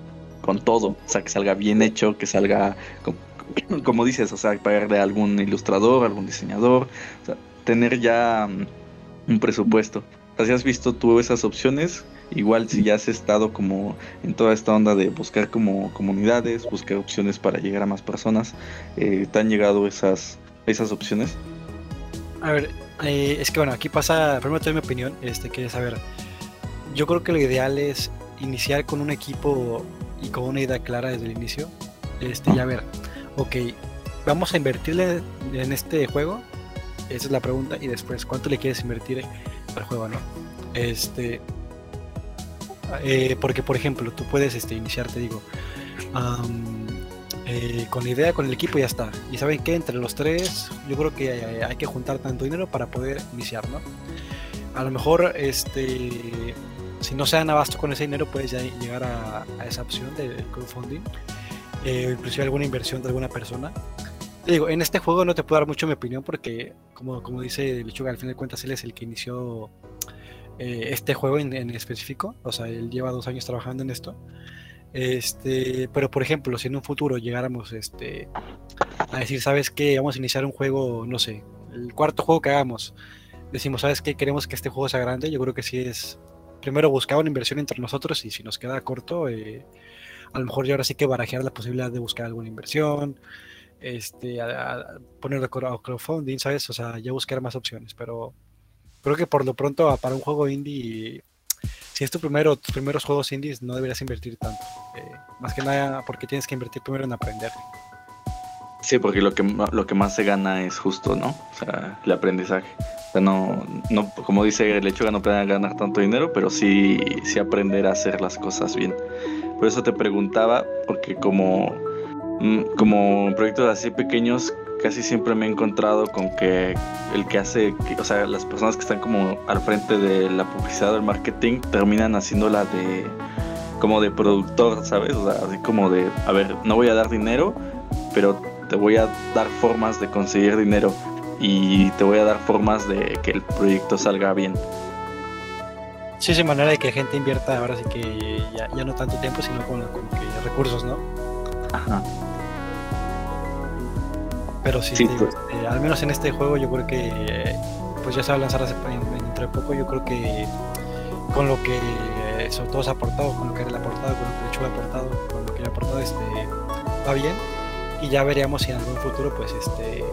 con todo, o sea, que salga bien hecho, que salga, como, como dices, o sea, pagarle a algún ilustrador, algún diseñador, tener ya um, un presupuesto. O sea, si has visto tú esas opciones, igual si ya has estado como en toda esta onda de buscar como comunidades, buscar opciones para llegar a más personas, eh, ¿te han llegado esas, esas opciones? A ver, eh, es que bueno, aquí pasa, primero te mi opinión, este, que saber, yo creo que lo ideal es iniciar con un equipo y con una idea clara desde el inicio, este, y a ver, ok, vamos a invertirle en este juego, esa es la pregunta, y después, ¿cuánto le quieres invertir al juego, no? Este, eh, porque por ejemplo, tú puedes este, iniciar, te digo, eh, con la idea, con el equipo ya está. Y saben que entre los tres, yo creo que hay, hay que juntar tanto dinero para poder iniciar, ¿no? A lo mejor, este, si no se dan abasto con ese dinero, puedes ya llegar a, a esa opción del crowdfunding, eh, inclusive alguna inversión de alguna persona. Te digo, en este juego no te puedo dar mucho mi opinión porque, como, como dice Lechuga, al fin de cuentas él es el que inició eh, este juego en, en específico, o sea, él lleva dos años trabajando en esto. Este, pero por ejemplo, si en un futuro llegáramos este, a decir, ¿sabes qué? Vamos a iniciar un juego, no sé, el cuarto juego que hagamos. Decimos, ¿sabes qué? Queremos que este juego sea grande. Yo creo que sí es primero buscar una inversión entre nosotros y si nos queda corto, eh, a lo mejor ya ahora sí que barajear la posibilidad de buscar alguna inversión, este, a, a ponerlo a crowdfunding, ¿sabes? O sea, ya buscar más opciones, pero creo que por lo pronto para un juego indie si es tu primero, tus primeros juegos indies, no deberías invertir tanto. Eh, más que nada porque tienes que invertir primero en aprender. Sí, porque lo que, lo que más se gana es justo, ¿no? O sea, el aprendizaje. O sea, no, no, como dice el hecho de no pueden ganar tanto dinero, pero sí, sí aprender a hacer las cosas bien. Por eso te preguntaba, porque como, mm, como proyectos así pequeños, casi siempre me he encontrado con que el que hace, o sea, las personas que están como al frente de la publicidad o el marketing terminan haciéndola de como de productor, ¿sabes? O sea, así como de, a ver, no voy a dar dinero, pero te voy a dar formas de conseguir dinero y te voy a dar formas de que el proyecto salga bien. Sí, sí, manera de que gente invierta ahora sí que ya, ya no tanto tiempo, sino con, con que recursos, ¿no? Ajá. Pero sí, Sí, te digo, pues. este, al menos en este juego yo creo que eh, pues ya se va a lanzar hace, en, en- dentro de poco, yo creo que con lo que eh, sobre todo se ha aportado, con lo que él ha aportado, con lo que Lechuga ha aportado, con lo que yo he aportado, este, va bien. Y ya veremos si en algún futuro, pues este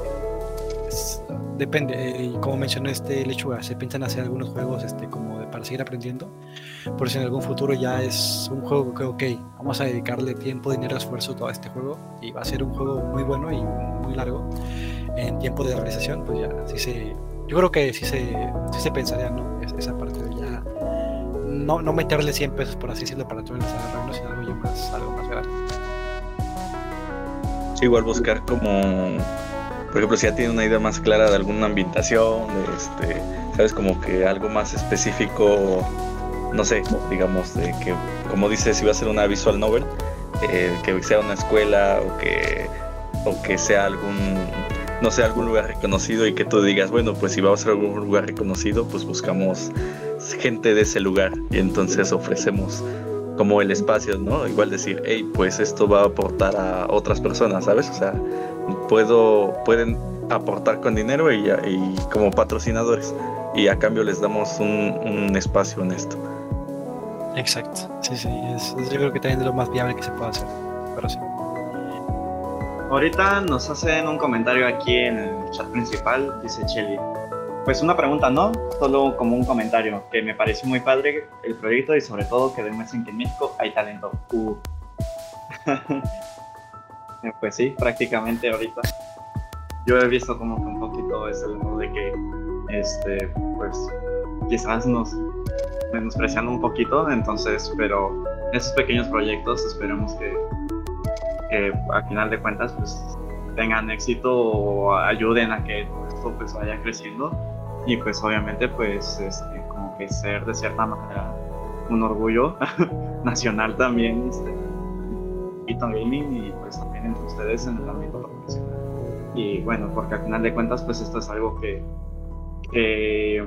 es- depende, eh, y como mencionó este Lechuga, se piensan hacer algunos juegos este, como de, para seguir aprendiendo. Por si en algún futuro ya es un juego que, ok, vamos a dedicarle tiempo, dinero, esfuerzo a todo este juego y va a ser un juego muy bueno y muy largo en tiempo de realización, pues ya sí se. Yo creo que sí se, sí se pensaría, ¿no? Es- esa parte de ya. No, no meterle 100 pesos, por así decirlo, para todo el desarrollo, sino algo ya más, algo más grande. Igual buscar como, por ejemplo, si ya tiene una idea más clara de alguna ambientación, este, sabes, como que algo más específico, no sé, digamos, de que, como dices, si va a ser una visual novel, eh, que sea una escuela o que, o que sea algún, no sé, algún lugar reconocido y que tú digas, bueno, pues si vamos a algún lugar reconocido, pues buscamos gente de ese lugar y entonces ofrecemos como el espacio, ¿no? Igual decir, hey, pues esto va a aportar a otras personas, ¿sabes? O sea, puedo, pueden aportar con dinero y, y como patrocinadores y a cambio les damos un, un espacio en esto. Exacto. Sí, sí. Es, es- yo creo que también es lo más viable que se puede hacer. Pero sí. Ahorita nos hacen un comentario aquí en el chat principal, dice Chelly. Pues una pregunta, ¿no? Solo como un comentario, que me pareció muy padre el proyecto y sobre todo que demuestren que en México hay talento. Uh. pues sí, prácticamente ahorita. Yo he visto como que un poquito ese modo de que, este, pues, quizás nos menospreciando un poquito, entonces, pero esos pequeños proyectos esperemos que, que al final de cuentas, pues, tengan éxito o ayuden a que esto pues vaya creciendo y pues obviamente pues este, como que ser de cierta manera un orgullo nacional también este, y pues también entre ustedes en el ámbito profesional. Y bueno porque al final de cuentas pues esto es algo que, que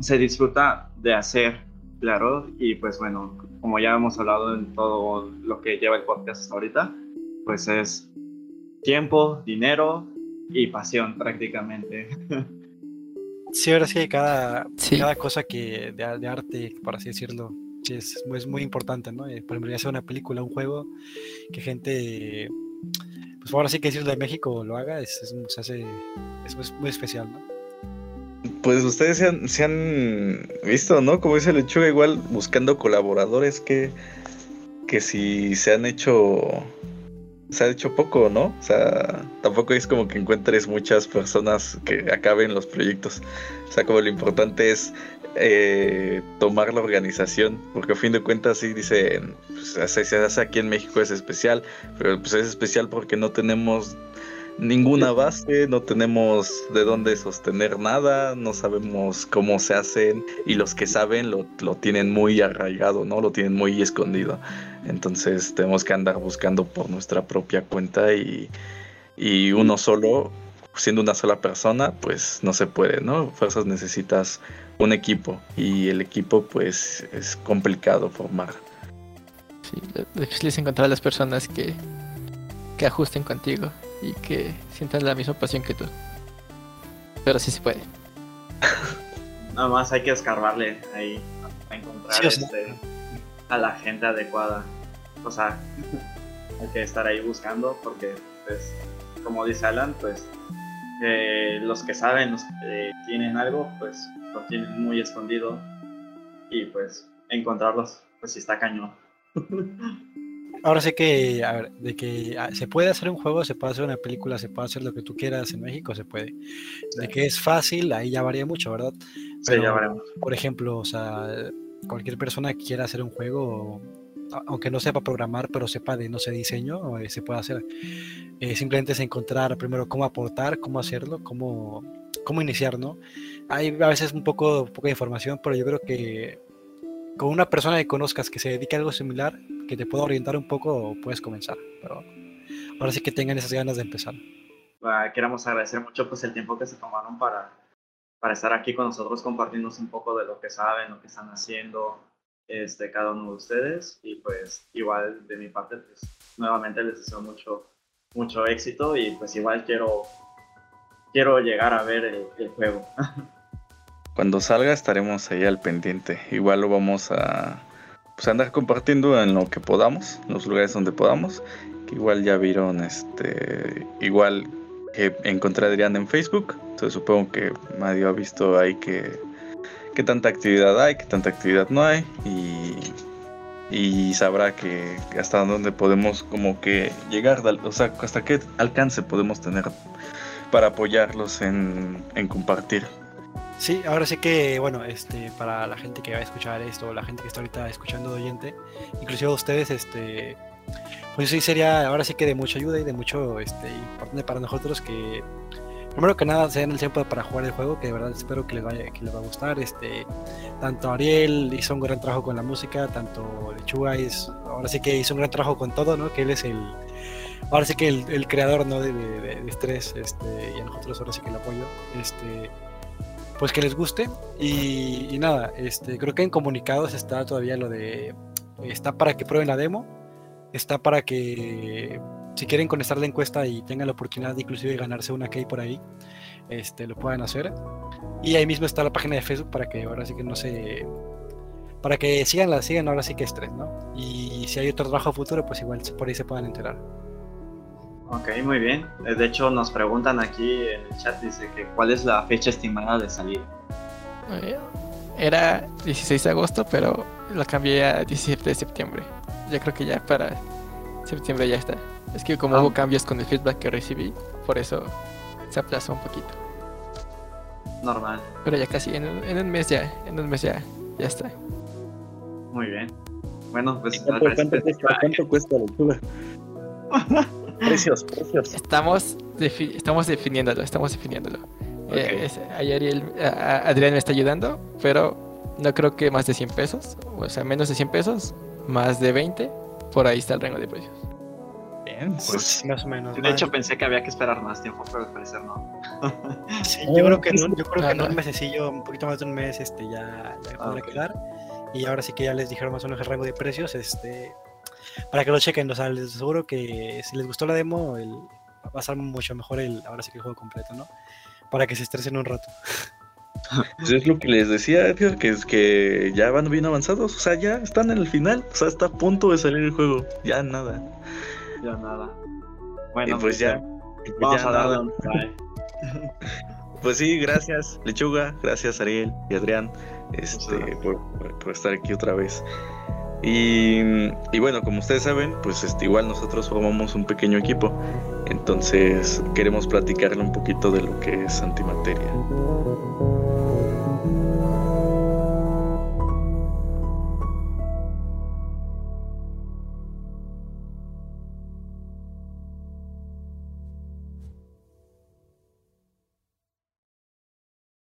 se disfruta de hacer claro y pues bueno como ya hemos hablado en todo lo que lleva el podcast hasta ahorita pues es tiempo dinero y pasión prácticamente Sí, ahora sí, cada, cada cosa que de, de, arte, por así decirlo, es, es, muy importante, ¿no? Eh, por ejemplo, ya sea una película, un juego, que gente, pues ahora sí que decirlo de México lo haga, es, se hace, es, muy especial, ¿no? Pues ustedes se han, se han visto, ¿no? Como dice Lechuga, igual buscando colaboradores que, que si se han hecho se ha hecho poco, ¿no? O sea, tampoco es como que encuentres muchas personas que acaben los proyectos. O sea, como lo importante es eh, tomar la organización, porque a fin de cuentas sí dicen, pues, se hace aquí en México es especial, pero pues es especial porque no tenemos ninguna base, no tenemos de dónde sostener nada, no sabemos cómo se hacen y los que saben lo, lo tienen muy arraigado, ¿no? Lo tienen muy escondido. Entonces tenemos que andar buscando por nuestra propia cuenta y, y uno solo, siendo una sola persona, pues no se puede, ¿no? Fuerzas necesitas un equipo y el equipo pues es complicado formar. Sí, difícil es encontrar a las personas que, que ajusten contigo y que sientan la misma pasión que tú. Pero sí se puede. Nada más hay que escarbarle ahí a encontrar este, a la gente adecuada. O sea, hay que estar ahí buscando porque, pues, como dice Alan, pues eh, los que saben, los que tienen algo, pues lo tienen muy escondido y pues encontrarlos, pues sí está cañón. Ahora sé que, a ver, de que ah, se puede hacer un juego, se puede hacer una película, se puede hacer lo que tú quieras en México, se puede. De que es fácil, ahí ya varía mucho, ¿verdad? sí, ya varía mucho. Por ejemplo, o sea, cualquier persona que quiera hacer un juego, aunque no sepa programar, pero sepa de, no sé, diseño, eh, se puede hacer. Eh, simplemente es encontrar primero cómo aportar, cómo hacerlo, cómo, cómo iniciar, ¿no? Hay a veces un poco poca información, pero yo creo que con una persona que conozcas que se dedica a algo similar, que te pueda orientar un poco, puedes comenzar. Pero ahora sí que tengan esas ganas de empezar. queremos agradecer mucho pues el tiempo que se tomaron para, para estar aquí con nosotros, compartirnos un poco de lo que saben, lo que están haciendo este, cada uno de ustedes. Y pues igual de mi parte, pues nuevamente les deseo mucho, mucho éxito y pues igual quiero, quiero llegar a ver el, el juego. Cuando salga estaremos ahí al pendiente. Igual lo vamos a pues, andar compartiendo en lo que podamos, en los lugares donde podamos. Que igual ya vieron este igual que encontré a en Facebook. Entonces supongo que Mario ha visto ahí que, que tanta actividad hay, que tanta actividad no hay. Y, sabrá que hasta dónde podemos como que llegar, o sea, hasta qué alcance podemos tener para apoyarlos en, en compartir Sí, ahora sí que, bueno, este, para la gente que va a escuchar esto, la gente que está ahorita escuchando de oyente, inclusive ustedes, este, pues sí sería ahora sí que de mucha ayuda y de mucho, este, importante para nosotros que, primero que nada, sean el tiempo para jugar el juego, que de verdad espero que les vaya, que les va a gustar, este, tanto Ariel hizo un gran trabajo con la música, tanto Lechuga hizo, ahora sí que hizo un gran trabajo con todo, ¿no? Que él es el, ahora sí que el, creador, ¿no? De, de, de, Estrés, este, y a nosotros ahora sí que el apoyo, este pues que les guste. Y, nada, este, creo que en comunicados está todavía lo de, está para que prueben la demo, está para que si quieren contestar la encuesta y tengan la oportunidad de inclusive ganarse una key por ahí, este, lo puedan hacer. Y ahí mismo está la página de Facebook para que ahora sí que no se... Para que sigan la sigan ahora sí que estrés, ¿no? Y si hay otro trabajo futuro, pues igual por ahí se puedan enterar. Ok, muy bien. Eh, De hecho, nos preguntan aquí en el chat, dice que cuál es la fecha estimada de salida. Eh, Era 16 de agosto, pero lo cambié a 17 de septiembre. Yo creo que ya para septiembre ya está. Es que como Ah. hubo cambios con el feedback que recibí, por eso se aplazó un poquito. Normal. Pero ya casi, en un, en un mes ya, en un mes ya, ya está. Muy bien. Bueno, pues ¿Cuánto, cuánto cuesta, ¿Cuánto cuesta la lechuga? precios, precios. Estamos, defi- estamos definiéndolo, estamos definiéndolo. Ok. Eh, es- ahí Ariel- a- a- Adrián me está ayudando, pero no creo que más de 100 pesos, o sea, menos de 100 pesos, más de 20, por ahí está el rango de precios. Bien, pues Más o menos. De hecho, pensé que había que esperar más tiempo, pero al parecer no. Sí, yo creo que en un, yo creo que en no. un mesecillo, un poquito más de un mes, este, ya, ya Ah, podrá ok. quedar. Y ahora sí que ya les dijeron más o menos el rango de precios, este, para que lo chequen. O sea, les aseguro que si les gustó la demo, el, va a estar mucho mejor el, ahora sí que el juego completo, ¿no? Para que se estresen un rato. Pues es lo que les decía, Edgar, que es que ya van bien avanzados, o sea, ya están en el final, o sea, está a punto de salir el juego, ya nada. Ya nada. Bueno, y pues ya, pues Vamos ya a nada. Pues sí, gracias, Lechuga, gracias Ariel y Adrián, este, por- por estar aquí otra vez. Y, y bueno, como ustedes saben, pues este, igual nosotros formamos un pequeño equipo, entonces queremos platicarle un poquito de lo que es antimateria.